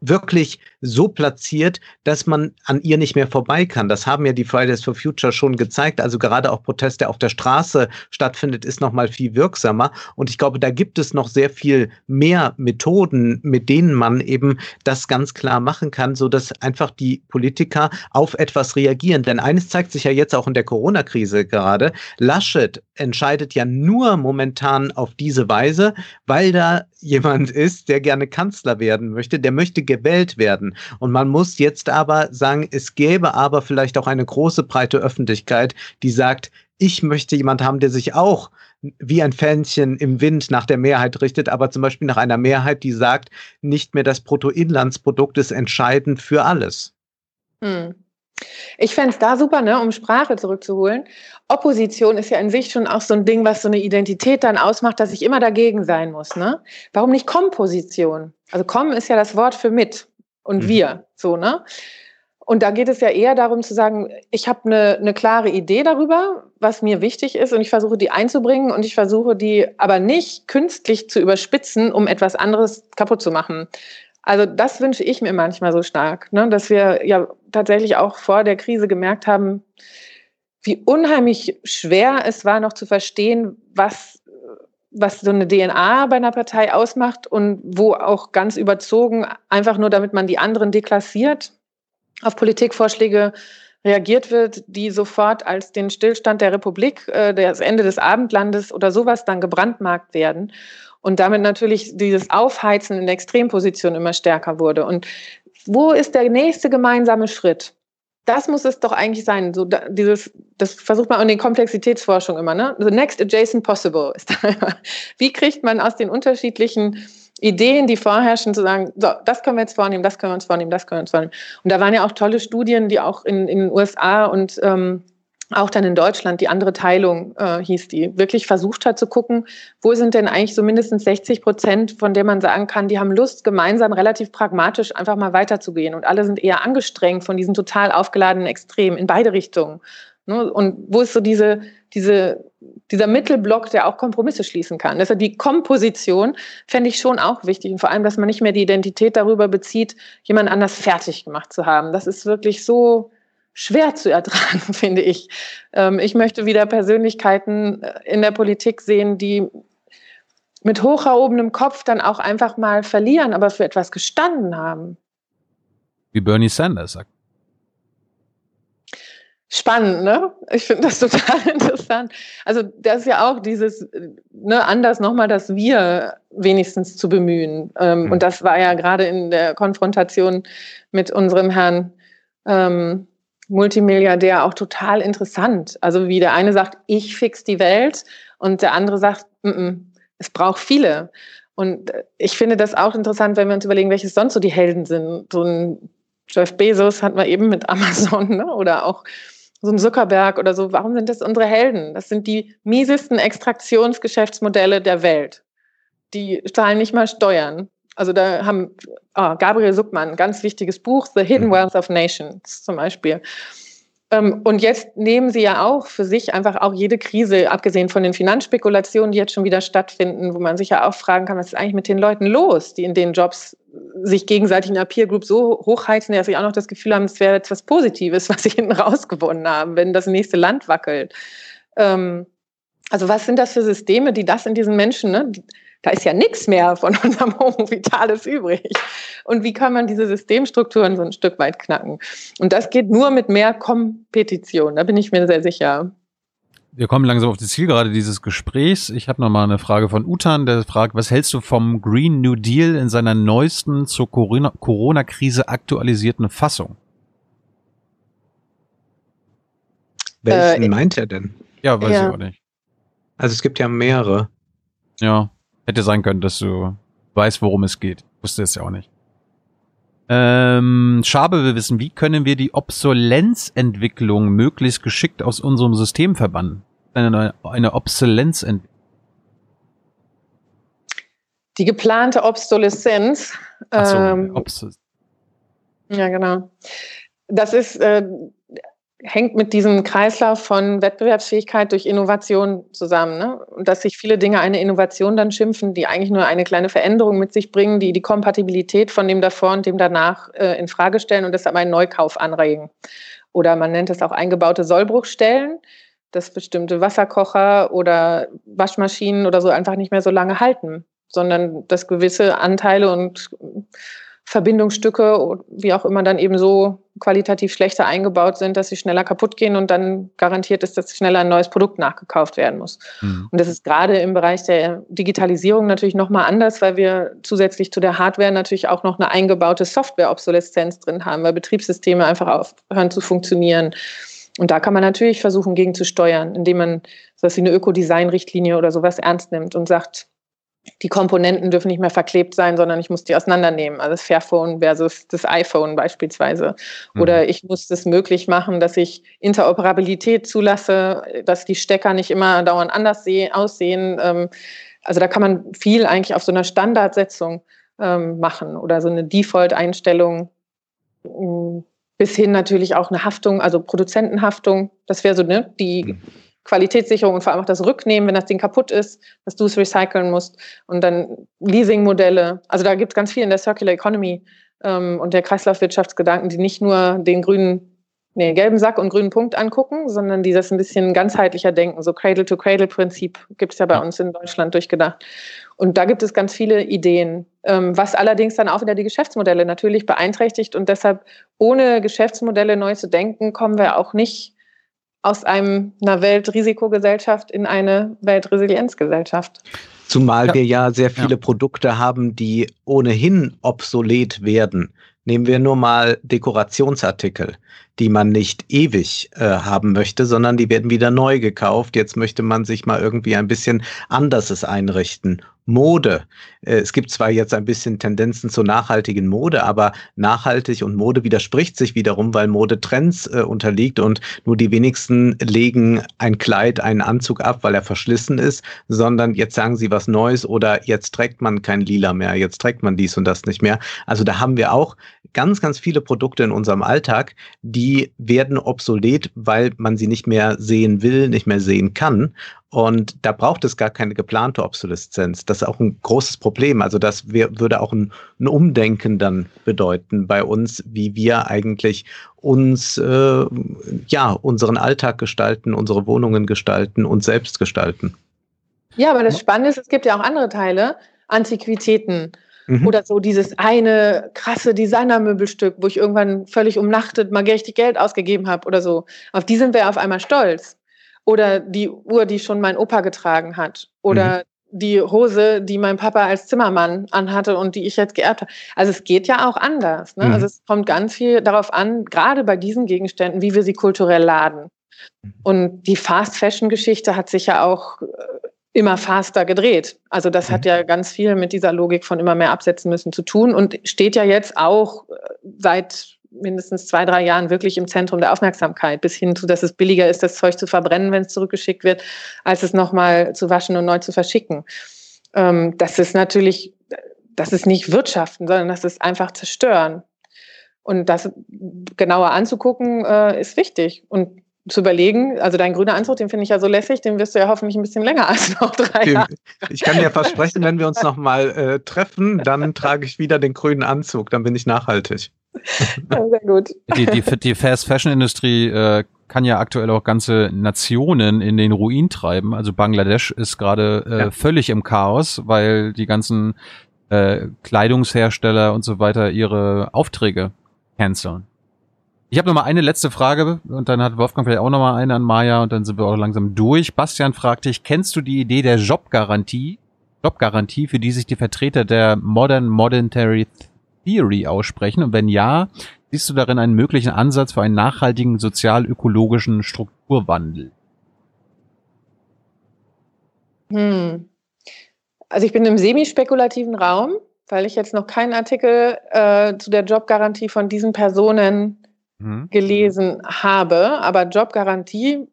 wirklich so platziert, dass man an ihr nicht mehr vorbei kann. Das haben ja die Fridays for Future schon gezeigt. Also gerade auch Proteste auf der Straße stattfindet, ist noch mal viel wirksamer. Und ich glaube, da gibt es noch sehr viel mehr Methoden, mit denen man eben das ganz klar machen kann, so dass einfach die Politiker auf etwas reagieren. Denn eines zeigt sich ja jetzt auch in der Corona-Krise gerade. Laschet entscheidet ja nur momentan auf diese Weise, weil da jemand ist, der gerne Kanzler werden möchte, der möchte gewählt werden werden. Und man muss jetzt aber sagen, es gäbe aber vielleicht auch eine große breite Öffentlichkeit, die sagt, ich möchte jemand haben, der sich auch wie ein Fähnchen im Wind nach der Mehrheit richtet, aber zum Beispiel nach einer Mehrheit, die sagt, nicht mehr das Bruttoinlandsprodukt ist entscheidend für alles. Hm. Ich fände es da super, ne, um Sprache zurückzuholen. Opposition ist ja in sich schon auch so ein Ding, was so eine Identität dann ausmacht, dass ich immer dagegen sein muss. Ne? Warum nicht Komposition? Also kommen ist ja das Wort für mit und mhm. wir, so, ne? Und da geht es ja eher darum zu sagen, ich habe eine, eine klare Idee darüber, was mir wichtig ist und ich versuche die einzubringen und ich versuche die aber nicht künstlich zu überspitzen, um etwas anderes kaputt zu machen. Also das wünsche ich mir manchmal so stark, ne? dass wir ja tatsächlich auch vor der Krise gemerkt haben, wie unheimlich schwer es war, noch zu verstehen, was was so eine DNA bei einer Partei ausmacht und wo auch ganz überzogen, einfach nur damit man die anderen deklassiert, auf Politikvorschläge reagiert wird, die sofort als den Stillstand der Republik, äh, das Ende des Abendlandes oder sowas dann gebrandmarkt werden. Und damit natürlich dieses Aufheizen in der Extremposition immer stärker wurde. Und wo ist der nächste gemeinsame Schritt? Das muss es doch eigentlich sein. So da, dieses, das versucht man in den Komplexitätsforschung immer, ne? The next adjacent possible ist [LAUGHS] da immer. Wie kriegt man aus den unterschiedlichen Ideen, die vorherrschen, zu sagen, so, das können wir jetzt vornehmen, das können wir uns vornehmen, das können wir uns vornehmen. Und da waren ja auch tolle Studien, die auch in, in den USA und ähm, auch dann in Deutschland, die andere Teilung äh, hieß die, wirklich versucht hat zu gucken, wo sind denn eigentlich so mindestens 60 Prozent, von denen man sagen kann, die haben Lust, gemeinsam relativ pragmatisch einfach mal weiterzugehen. Und alle sind eher angestrengt von diesen total aufgeladenen Extremen in beide Richtungen. Ne? Und wo ist so diese, diese, dieser Mittelblock, der auch Kompromisse schließen kann? Deshalb die Komposition fände ich schon auch wichtig. Und vor allem, dass man nicht mehr die Identität darüber bezieht, jemand anders fertig gemacht zu haben. Das ist wirklich so, schwer zu ertragen, [LAUGHS] finde ich. Ähm, ich möchte wieder Persönlichkeiten äh, in der Politik sehen, die mit hoch erhobenem Kopf dann auch einfach mal verlieren, aber für etwas gestanden haben. Wie Bernie Sanders sagt. Spannend, ne? Ich finde das [LAUGHS] total interessant. Also das ist ja auch dieses, ne, anders nochmal das Wir wenigstens zu bemühen. Mhm. Und das war ja gerade in der Konfrontation mit unserem Herrn ähm, Multimilliardär auch total interessant. Also wie der eine sagt, ich fix die Welt und der andere sagt, mm -mm, es braucht viele. Und ich finde das auch interessant, wenn wir uns überlegen, welche sonst so die Helden sind. So ein Jeff Bezos hat man eben mit [LAUGHS] Amazon ne? oder auch so ein Zuckerberg oder so. Warum sind das unsere Helden? Das sind die miesesten Extraktionsgeschäftsmodelle der Welt. Die zahlen nicht mal Steuern. Also da haben oh, Gabriel Suckmann, ein ganz wichtiges Buch, The Hidden mhm. Wealth of Nations zum Beispiel. Ähm, und jetzt nehmen sie ja auch für sich einfach auch jede Krise, abgesehen von den Finanzspekulationen, die jetzt schon wieder stattfinden, wo man sich ja auch fragen kann, was ist eigentlich mit den Leuten los, die in den Jobs sich gegenseitig in der Peer Group so hochheizen, dass sie auch noch das Gefühl haben, es wäre etwas Positives, [LAUGHS] was sie hinten rausgewonnen haben, wenn das nächste Land wackelt. Ähm, also was sind das für Systeme, die das in diesen Menschen, ne, da ist ja nichts mehr von [LAUGHS] unserem Homo Vitalis übrig. Und wie kann man diese Systemstrukturen so ein Stück weit knacken? Und das geht nur mit mehr Kompetition, da bin ich mir sehr sicher. Wir kommen langsam auf die Zielgerade dieses Gesprächs. Ich habe noch mal eine Frage von Utan, der fragt, was hältst du vom Green New Deal in seiner neuesten zur Corona-Krise aktualisierten Fassung? Welchen äh, meint er denn? Ja, weiß ja. ich auch nicht. Also es gibt ja mehrere. Ja. Hätte sein können, dass du weißt, worum es geht. Wusste es ja auch nicht. Ähm, Schabe will wissen, wie können wir die Obsolenzentwicklung möglichst geschickt aus unserem System verbannen? Eine, eine Obsolenzentwicklung. Die geplante Obsoleszenz. Ach so, ähm, Obsoleszenz. Ja, genau. Das ist äh, hängt mit diesem Kreislauf von Wettbewerbsfähigkeit durch Innovation zusammen. Ne? Und dass sich viele Dinge eine Innovation dann schimpfen, die eigentlich nur eine kleine Veränderung mit sich bringen, die die Kompatibilität von dem davor und dem danach äh, in Frage stellen und deshalb einen Neukauf anregen. Oder man nennt es auch eingebaute Sollbruchstellen, dass bestimmte Wasserkocher oder Waschmaschinen oder so einfach nicht mehr so lange halten, sondern dass gewisse Anteile und Verbindungsstücke, wie auch immer, dann eben so qualitativ schlechter eingebaut sind, dass sie schneller kaputt gehen und dann garantiert ist, dass schneller ein neues Produkt nachgekauft werden muss. Mhm. Und das ist gerade im Bereich der Digitalisierung natürlich nochmal anders, weil wir zusätzlich zu der Hardware natürlich auch noch eine eingebaute Software-Obsoleszenz drin haben, weil Betriebssysteme einfach aufhören zu funktionieren. Und da kann man natürlich versuchen, gegen zu steuern, indem man sowas wie eine Ökodesign-Richtlinie oder sowas ernst nimmt und sagt, die Komponenten dürfen nicht mehr verklebt sein, sondern ich muss die auseinandernehmen. Also das Fairphone versus das iPhone beispielsweise. Mhm. Oder ich muss es möglich machen, dass ich Interoperabilität zulasse, dass die Stecker nicht immer dauernd anders aussehen. Ähm, also da kann man viel eigentlich auf so einer Standardsetzung ähm, machen oder so eine Default-Einstellung mm, bis hin natürlich auch eine Haftung, also Produzentenhaftung. Das wäre so ne, die mhm. Qualitätssicherung und vor allem auch das Rücknehmen, wenn das Ding kaputt ist, dass du es recyceln musst und dann Leasingmodelle. Also da gibt es ganz viel in der Circular Economy ähm, und der Kreislaufwirtschaftsgedanken, die nicht nur den grünen, nee, gelben Sack und grünen Punkt angucken, sondern die das ein bisschen ganzheitlicher denken. So Cradle-to-Cradle-Prinzip gibt es ja bei uns in Deutschland durchgedacht. Und da gibt es ganz viele Ideen, ähm, was allerdings dann auch wieder die Geschäftsmodelle natürlich beeinträchtigt und deshalb ohne Geschäftsmodelle neu zu denken, kommen wir auch nicht aus einem, einer Weltrisikogesellschaft in eine Weltresilienzgesellschaft. Zumal ja. wir ja sehr viele ja. Produkte haben, die ohnehin obsolet werden. Nehmen wir nur mal Dekorationsartikel. Die man nicht ewig äh, haben möchte, sondern die werden wieder neu gekauft. Jetzt möchte man sich mal irgendwie ein bisschen anders es einrichten. Mode. Äh, es gibt zwar jetzt ein bisschen Tendenzen zur nachhaltigen Mode, aber nachhaltig und Mode widerspricht sich wiederum, weil Mode Trends äh, unterliegt und nur die wenigsten legen ein Kleid, einen Anzug ab, weil er verschlissen ist, sondern jetzt sagen sie was Neues oder jetzt trägt man kein Lila mehr, jetzt trägt man dies und das nicht mehr. Also da haben wir auch ganz, ganz viele Produkte in unserem Alltag, die werden obsolet, weil man sie nicht mehr sehen will, nicht mehr sehen kann. Und da braucht es gar keine geplante Obsoleszenz. Das ist auch ein großes Problem. Also das wär, würde auch ein, ein, Umdenken dann bedeuten bei uns, wie wir eigentlich uns, äh, ja, unseren Alltag gestalten, unsere Wohnungen gestalten, uns selbst gestalten. Ja, aber das Spannende ist, es gibt ja auch andere Teile, Antiquitäten. Mhm. Oder so dieses eine krasse Designermöbelstück, wo ich irgendwann völlig umnachtet mal richtig Geld ausgegeben habe oder so. Auf die sind wir auf einmal stolz oder die Uhr, die schon mein Opa getragen hat oder mhm. die Hose, die mein Papa als Zimmermann anhatte und die ich jetzt geerbt habe. Also es geht ja auch anders. Ne? Mhm. Also es kommt ganz viel darauf an, gerade bei diesen Gegenständen, wie wir sie kulturell laden. Mhm. Und die Fast-Fashion-Geschichte hat sich ja auch äh, immer faster gedreht. Also das hat mhm. ja ganz viel mit dieser Logik von immer mehr absetzen müssen zu tun und steht ja jetzt auch äh, seit mindestens zwei, drei Jahren wirklich im Zentrum der Aufmerksamkeit, bis hin zu, dass es billiger ist, das Zeug zu verbrennen, wenn es zurückgeschickt wird, als es nochmal zu waschen und neu zu verschicken. Ähm, das ist natürlich, das ist nicht wirtschaften, sondern das ist einfach zerstören. Und das genauer anzugucken, äh, ist wichtig. Und zu überlegen, also dein grüner Anzug, den finde ich ja so lässig, den wirst du ja hoffentlich ein bisschen länger [LAUGHS] als noch drei Jahre. Ich kann dir versprechen, wenn wir uns nochmal äh, treffen, dann trage ich wieder den grünen Anzug, dann bin ich nachhaltig. [LAUGHS] sehr gut. Die, die, die Fast Fashion Industrie äh, kann ja aktuell auch ganze Nationen in den Ruin treiben. Also Bangladesch ist gerade äh, ja. völlig im Chaos, weil die ganzen äh, Kleidungshersteller und so weiter ihre Aufträge canceln. Ich habe noch mal eine letzte Frage und dann hat Wolfgang vielleicht auch noch mal eine an Maya und dann sind wir auch langsam durch. Bastian fragt dich, kennst du die Idee der Jobgarantie? Jobgarantie, für die sich die Vertreter der Modern Monetary Theory aussprechen? Und wenn ja, siehst du darin einen möglichen Ansatz für einen nachhaltigen sozial-ökologischen Strukturwandel? Hm. Also ich bin im semi-spekulativen Raum, weil ich jetzt noch keinen Artikel äh, zu der Jobgarantie von diesen Personen mhm. gelesen habe. Aber Jobgarantie,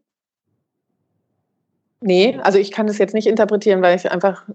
nee, also ich kann das jetzt nicht interpretieren, weil ich einfach,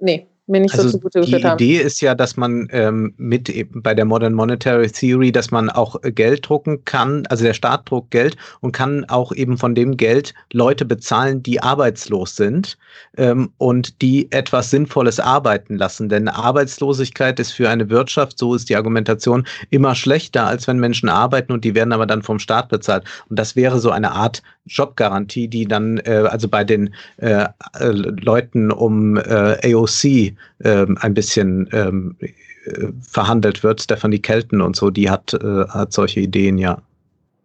nee, mir nicht also so zugute geführt haben. Die Idee ist ja, dass man ähm, mit eben bei der Modern Monetary Theory, dass man auch Geld drucken kann, also der Staat druckt Geld und kann auch eben von dem Geld Leute bezahlen, die arbeitslos sind ähm, und die etwas Sinnvolles arbeiten lassen. Denn Arbeitslosigkeit ist für eine Wirtschaft, so ist die Argumentation, immer schlechter, als wenn Menschen arbeiten und die werden aber dann vom Staat bezahlt. Und das wäre so eine Art Jobgarantie, die dann äh, also bei den äh, äh, Leuten um äh, AOC ähm, ein bisschen ähm, äh, verhandelt wird. Stephanie Kelton und so, die hat, äh, hat solche Ideen, ja.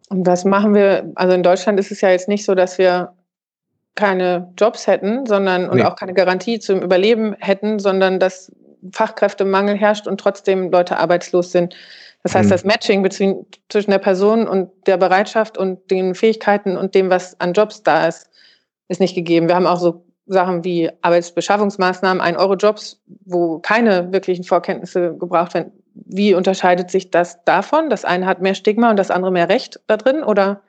Und was machen wir? Also in Deutschland ist es ja jetzt nicht so, dass wir keine Jobs hätten, sondern und nee. auch keine Garantie zum Überleben hätten, sondern dass Fachkräftemangel herrscht und trotzdem Leute arbeitslos sind. Das heißt, mhm. das Matching zwischen der Person und der Bereitschaft und den Fähigkeiten und dem, was an Jobs da ist, ist nicht gegeben. Wir haben auch so Sachen wie Arbeitsbeschaffungsmaßnahmen, ein Euro Jobs, wo keine wirklichen Vorkenntnisse gebraucht werden. Wie unterscheidet sich das davon? Das eine hat mehr Stigma und das andere mehr Recht da drin oder?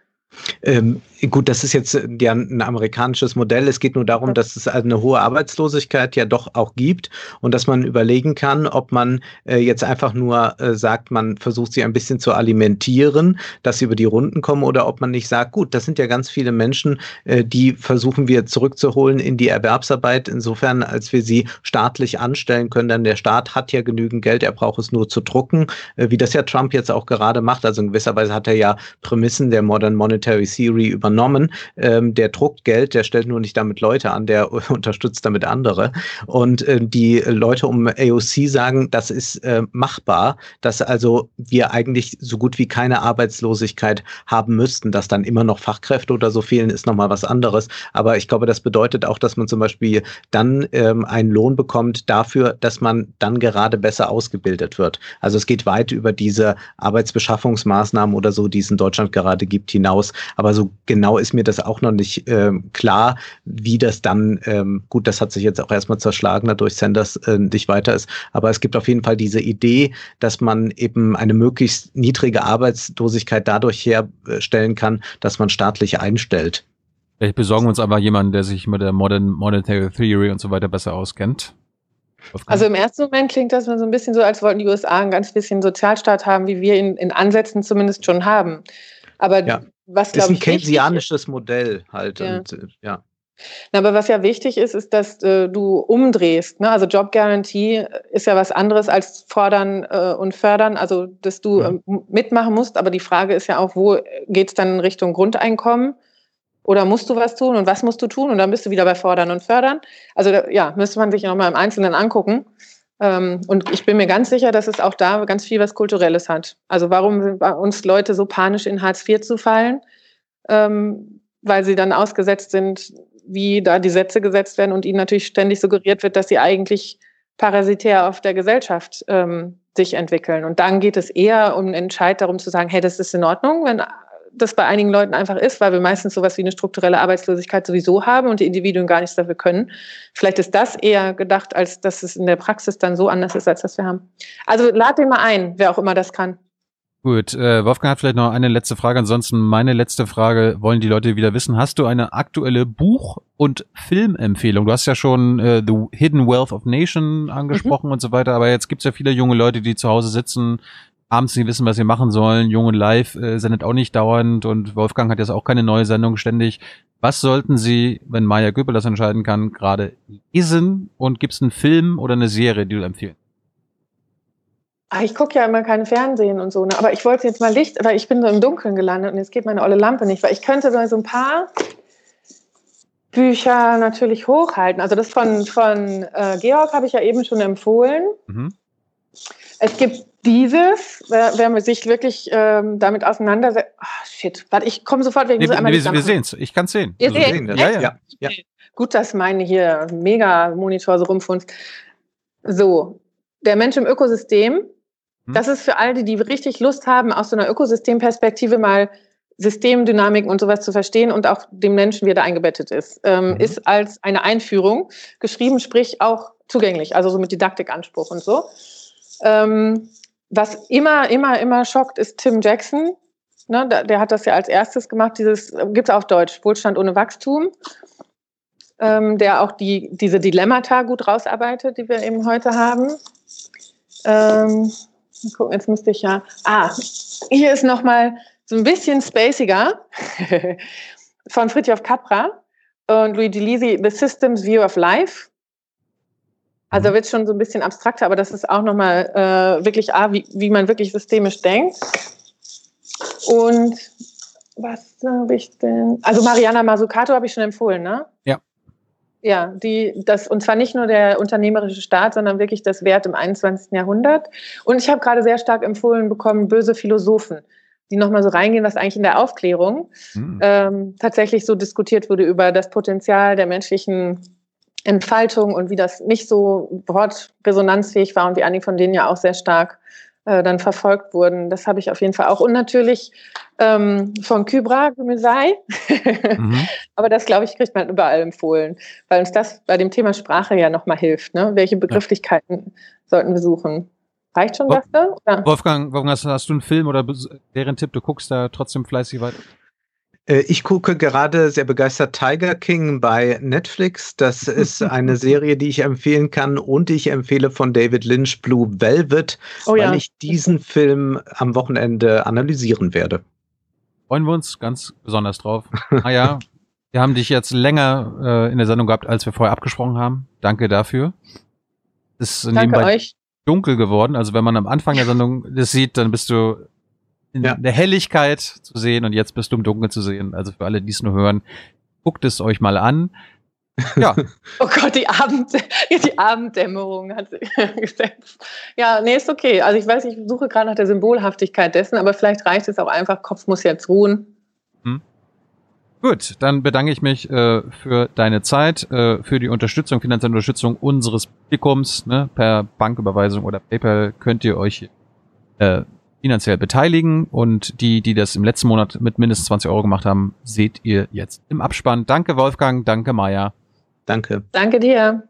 Ähm, gut, das ist jetzt ja ein amerikanisches Modell. Es geht nur darum, dass es eine hohe Arbeitslosigkeit ja doch auch gibt und dass man überlegen kann, ob man äh, jetzt einfach nur äh, sagt, man versucht sie ein bisschen zu alimentieren, dass sie über die Runden kommen oder ob man nicht sagt, gut, das sind ja ganz viele Menschen, äh, die versuchen wir zurückzuholen in die Erwerbsarbeit, insofern, als wir sie staatlich anstellen können, denn der Staat hat ja genügend Geld, er braucht es nur zu drucken, äh, wie das ja Trump jetzt auch gerade macht. Also in gewisser Weise hat er ja Prämissen der Modern Monetary Monetary Theory übernommen. Ähm, der druckt Geld, der stellt nur nicht damit Leute an, der [LAUGHS] unterstützt damit andere. Und äh, die Leute um AOC sagen, das ist äh, machbar, dass also wir eigentlich so gut wie keine Arbeitslosigkeit haben müssten, dass dann immer noch Fachkräfte oder so fehlen, ist nochmal was anderes. Aber ich glaube, das bedeutet auch, dass man zum Beispiel dann ähm, einen Lohn bekommt dafür, dass man dann gerade besser ausgebildet wird. Also es geht weit über diese Arbeitsbeschaffungsmaßnahmen oder so, die es in Deutschland gerade gibt, hinaus. Aber so genau ist mir das auch noch nicht ähm, klar, wie das dann, ähm, gut, das hat sich jetzt auch erstmal zerschlagen, dadurch Sanders äh, nicht weiter ist. Aber es gibt auf jeden Fall diese Idee, dass man eben eine möglichst niedrige Arbeitslosigkeit dadurch herstellen kann, dass man staatlich einstellt. Vielleicht besorgen wir uns aber jemanden, der sich mit der Modern Monetary Theory und so weiter besser auskennt. Also im ersten Moment klingt das so ein bisschen so, als wollten die USA ein ganz bisschen Sozialstaat haben, wie wir ihn in Ansätzen zumindest schon haben. Aber ja. Was. Ist ein keynesianisches Modell halt. Ja. Und, äh, ja. Na, aber was ja wichtig ist, ist, dass äh, du umdrehst. Ne? Also Job Guarantee ist ja was anderes als fordern äh, und fördern, also dass du äh, mitmachen musst. Aber die Frage ist ja auch, wo geht es dann in Richtung Grundeinkommen? Oder musst du was tun und was musst du tun? Und dann bist du wieder bei Fordern und Fördern. Also ja, müsste man sich nochmal im Einzelnen angucken. Ähm, und ich bin mir ganz sicher, dass es auch da ganz viel was Kulturelles hat. Also warum uns Leute so panisch in Hartz IV zu fallen? Ähm, weil sie dann ausgesetzt sind, wie da die Sätze gesetzt werden und ihnen natürlich ständig suggeriert wird, dass sie eigentlich parasitär auf der Gesellschaft ähm, sich entwickeln. Und dann geht es eher um einen Entscheid darum zu sagen, hey, das ist in Ordnung, wenn das bei einigen Leuten einfach ist, weil wir meistens sowas wie eine strukturelle Arbeitslosigkeit sowieso haben und die Individuen gar nichts dafür können. Vielleicht ist das eher gedacht, als dass es in der Praxis dann so anders ist, als das wir haben. Also lad den mal ein, wer auch immer das kann. Gut, äh, Wolfgang hat vielleicht noch eine letzte Frage. Ansonsten meine letzte Frage wollen die Leute wieder wissen. Hast du eine aktuelle Buch- und Filmempfehlung? Du hast ja schon äh, The Hidden Wealth of Nation angesprochen mhm. und so weiter, aber jetzt gibt's ja viele junge Leute, die zu Hause sitzen, abends nicht wissen, was sie machen sollen. Junge Live äh, sendet auch nicht dauernd und Wolfgang hat jetzt auch keine neue Sendung ständig. Was sollten Sie, wenn Maya Göppel das entscheiden kann, gerade lesen? Und gibt es einen Film oder eine Serie, die du empfehlen? Ah, ich gucke ja immer kein Fernsehen und so, ne? aber ich wollte jetzt mal Licht, weil ich bin so im Dunkeln gelandet und jetzt geht meine olle Lampe nicht, weil ich könnte so ein paar Bücher natürlich hochhalten. Also das von, von äh, Georg habe ich ja eben schon empfohlen. Mhm. Es gibt dieses, wer, wer sich wirklich ähm, damit auseinandersetzt, oh, shit, warte, ich komme sofort, wir, nee, einmal wir, wir sehen es, ich kann es sehen. Ihr also seht ja, ja, ja, ja. Gut, dass meine hier Mega-Monitor so rumfunzt. So, der Mensch im Ökosystem, hm. das ist für all die, die richtig Lust haben, aus so einer Ökosystemperspektive mal Systemdynamiken und sowas zu verstehen und auch dem Menschen, wie er da eingebettet ist, ähm, mhm. ist als eine Einführung geschrieben, sprich auch zugänglich, also so mit Didaktikanspruch und so. Ähm, was immer, immer, immer schockt, ist Tim Jackson. Ne, der, hat das ja als erstes gemacht. Dieses gibt es auf Deutsch, Wohlstand ohne Wachstum. Ähm, der auch die, diese Dilemmata gut rausarbeitet, die wir eben heute haben. Ähm, gucken, jetzt müsste ich ja. Ah, hier ist nochmal so ein bisschen spaciger [LAUGHS] von Fritjof Capra und Luigi Lisi, The Systems View of Life. Also mhm. wird schon so ein bisschen abstrakter, aber das ist auch nochmal äh, wirklich, ah, wie, wie man wirklich systemisch denkt. Und was habe ich denn? Also Mariana Mazzucato habe ich schon empfohlen, ne? Ja. Ja, die, das, und zwar nicht nur der unternehmerische Staat, sondern wirklich das Wert im 21. Jahrhundert. Und ich habe gerade sehr stark empfohlen bekommen, böse Philosophen, die nochmal so reingehen, was eigentlich in der Aufklärung mhm. ähm, tatsächlich so diskutiert wurde über das Potenzial der menschlichen Entfaltung und wie das nicht so wortresonanzfähig war und wie einige von denen ja auch sehr stark äh, dann verfolgt wurden. Das habe ich auf jeden Fall auch. Und natürlich ähm, von Kybra Gümesei. mhm. [LAUGHS] Aber das, glaube ich, kriegt man überall empfohlen, weil uns das bei dem Thema Sprache ja nochmal hilft. Ne? Welche Begrifflichkeiten ja. sollten wir suchen? Reicht schon das da? Wolfgang, Wolfgang hast, hast, du einen Film oder deren Tipp, du guckst da trotzdem fleißig weiter? Äh, ich gucke gerade sehr begeistert Tiger King bei Netflix. Das [LAUGHS] ist eine Serie, die ich empfehlen kann. Und ich empfehle von David Lynch Blue Velvet, oh, weil ja. ich diesen Film am Wochenende analysieren werde. Freuen wir uns ganz besonders drauf. Ah ja, wir haben dich jetzt länger äh, in der Sendung gehabt, als wir vorher abgesprochen haben. Danke dafür. Es ist Danke euch. dunkel geworden. Also wenn man am Anfang der Sendung das sieht, dann bist du in ja. der Helligkeit zu sehen und jetzt bist du im Dunkeln zu sehen. Also für alle, die es nur hören, guckt es euch mal an. Ja. [LAUGHS] oh Gott, die, Abend, [LAUGHS] die Abenddämmerung hat sich [LAUGHS] gesetzt. Ja, nee, ist okay. Also ich weiß, ich suche gerade nach der Symbolhaftigkeit dessen, aber vielleicht reicht es auch einfach, Kopf muss jetzt ruhen. Hm. Gut, dann bedanke ich mich äh, für deine Zeit, äh, für die Unterstützung, finanzielle Unterstützung unseres Publikums. Ne? Per Banküberweisung oder PayPal könnt ihr euch äh, finanziell beteiligen und die, die das im letzten Monat mit mindestens 20 Euro gemacht haben, seht ihr jetzt im Abspann. Danke Wolfgang, danke Maya. Danke. Danke dir.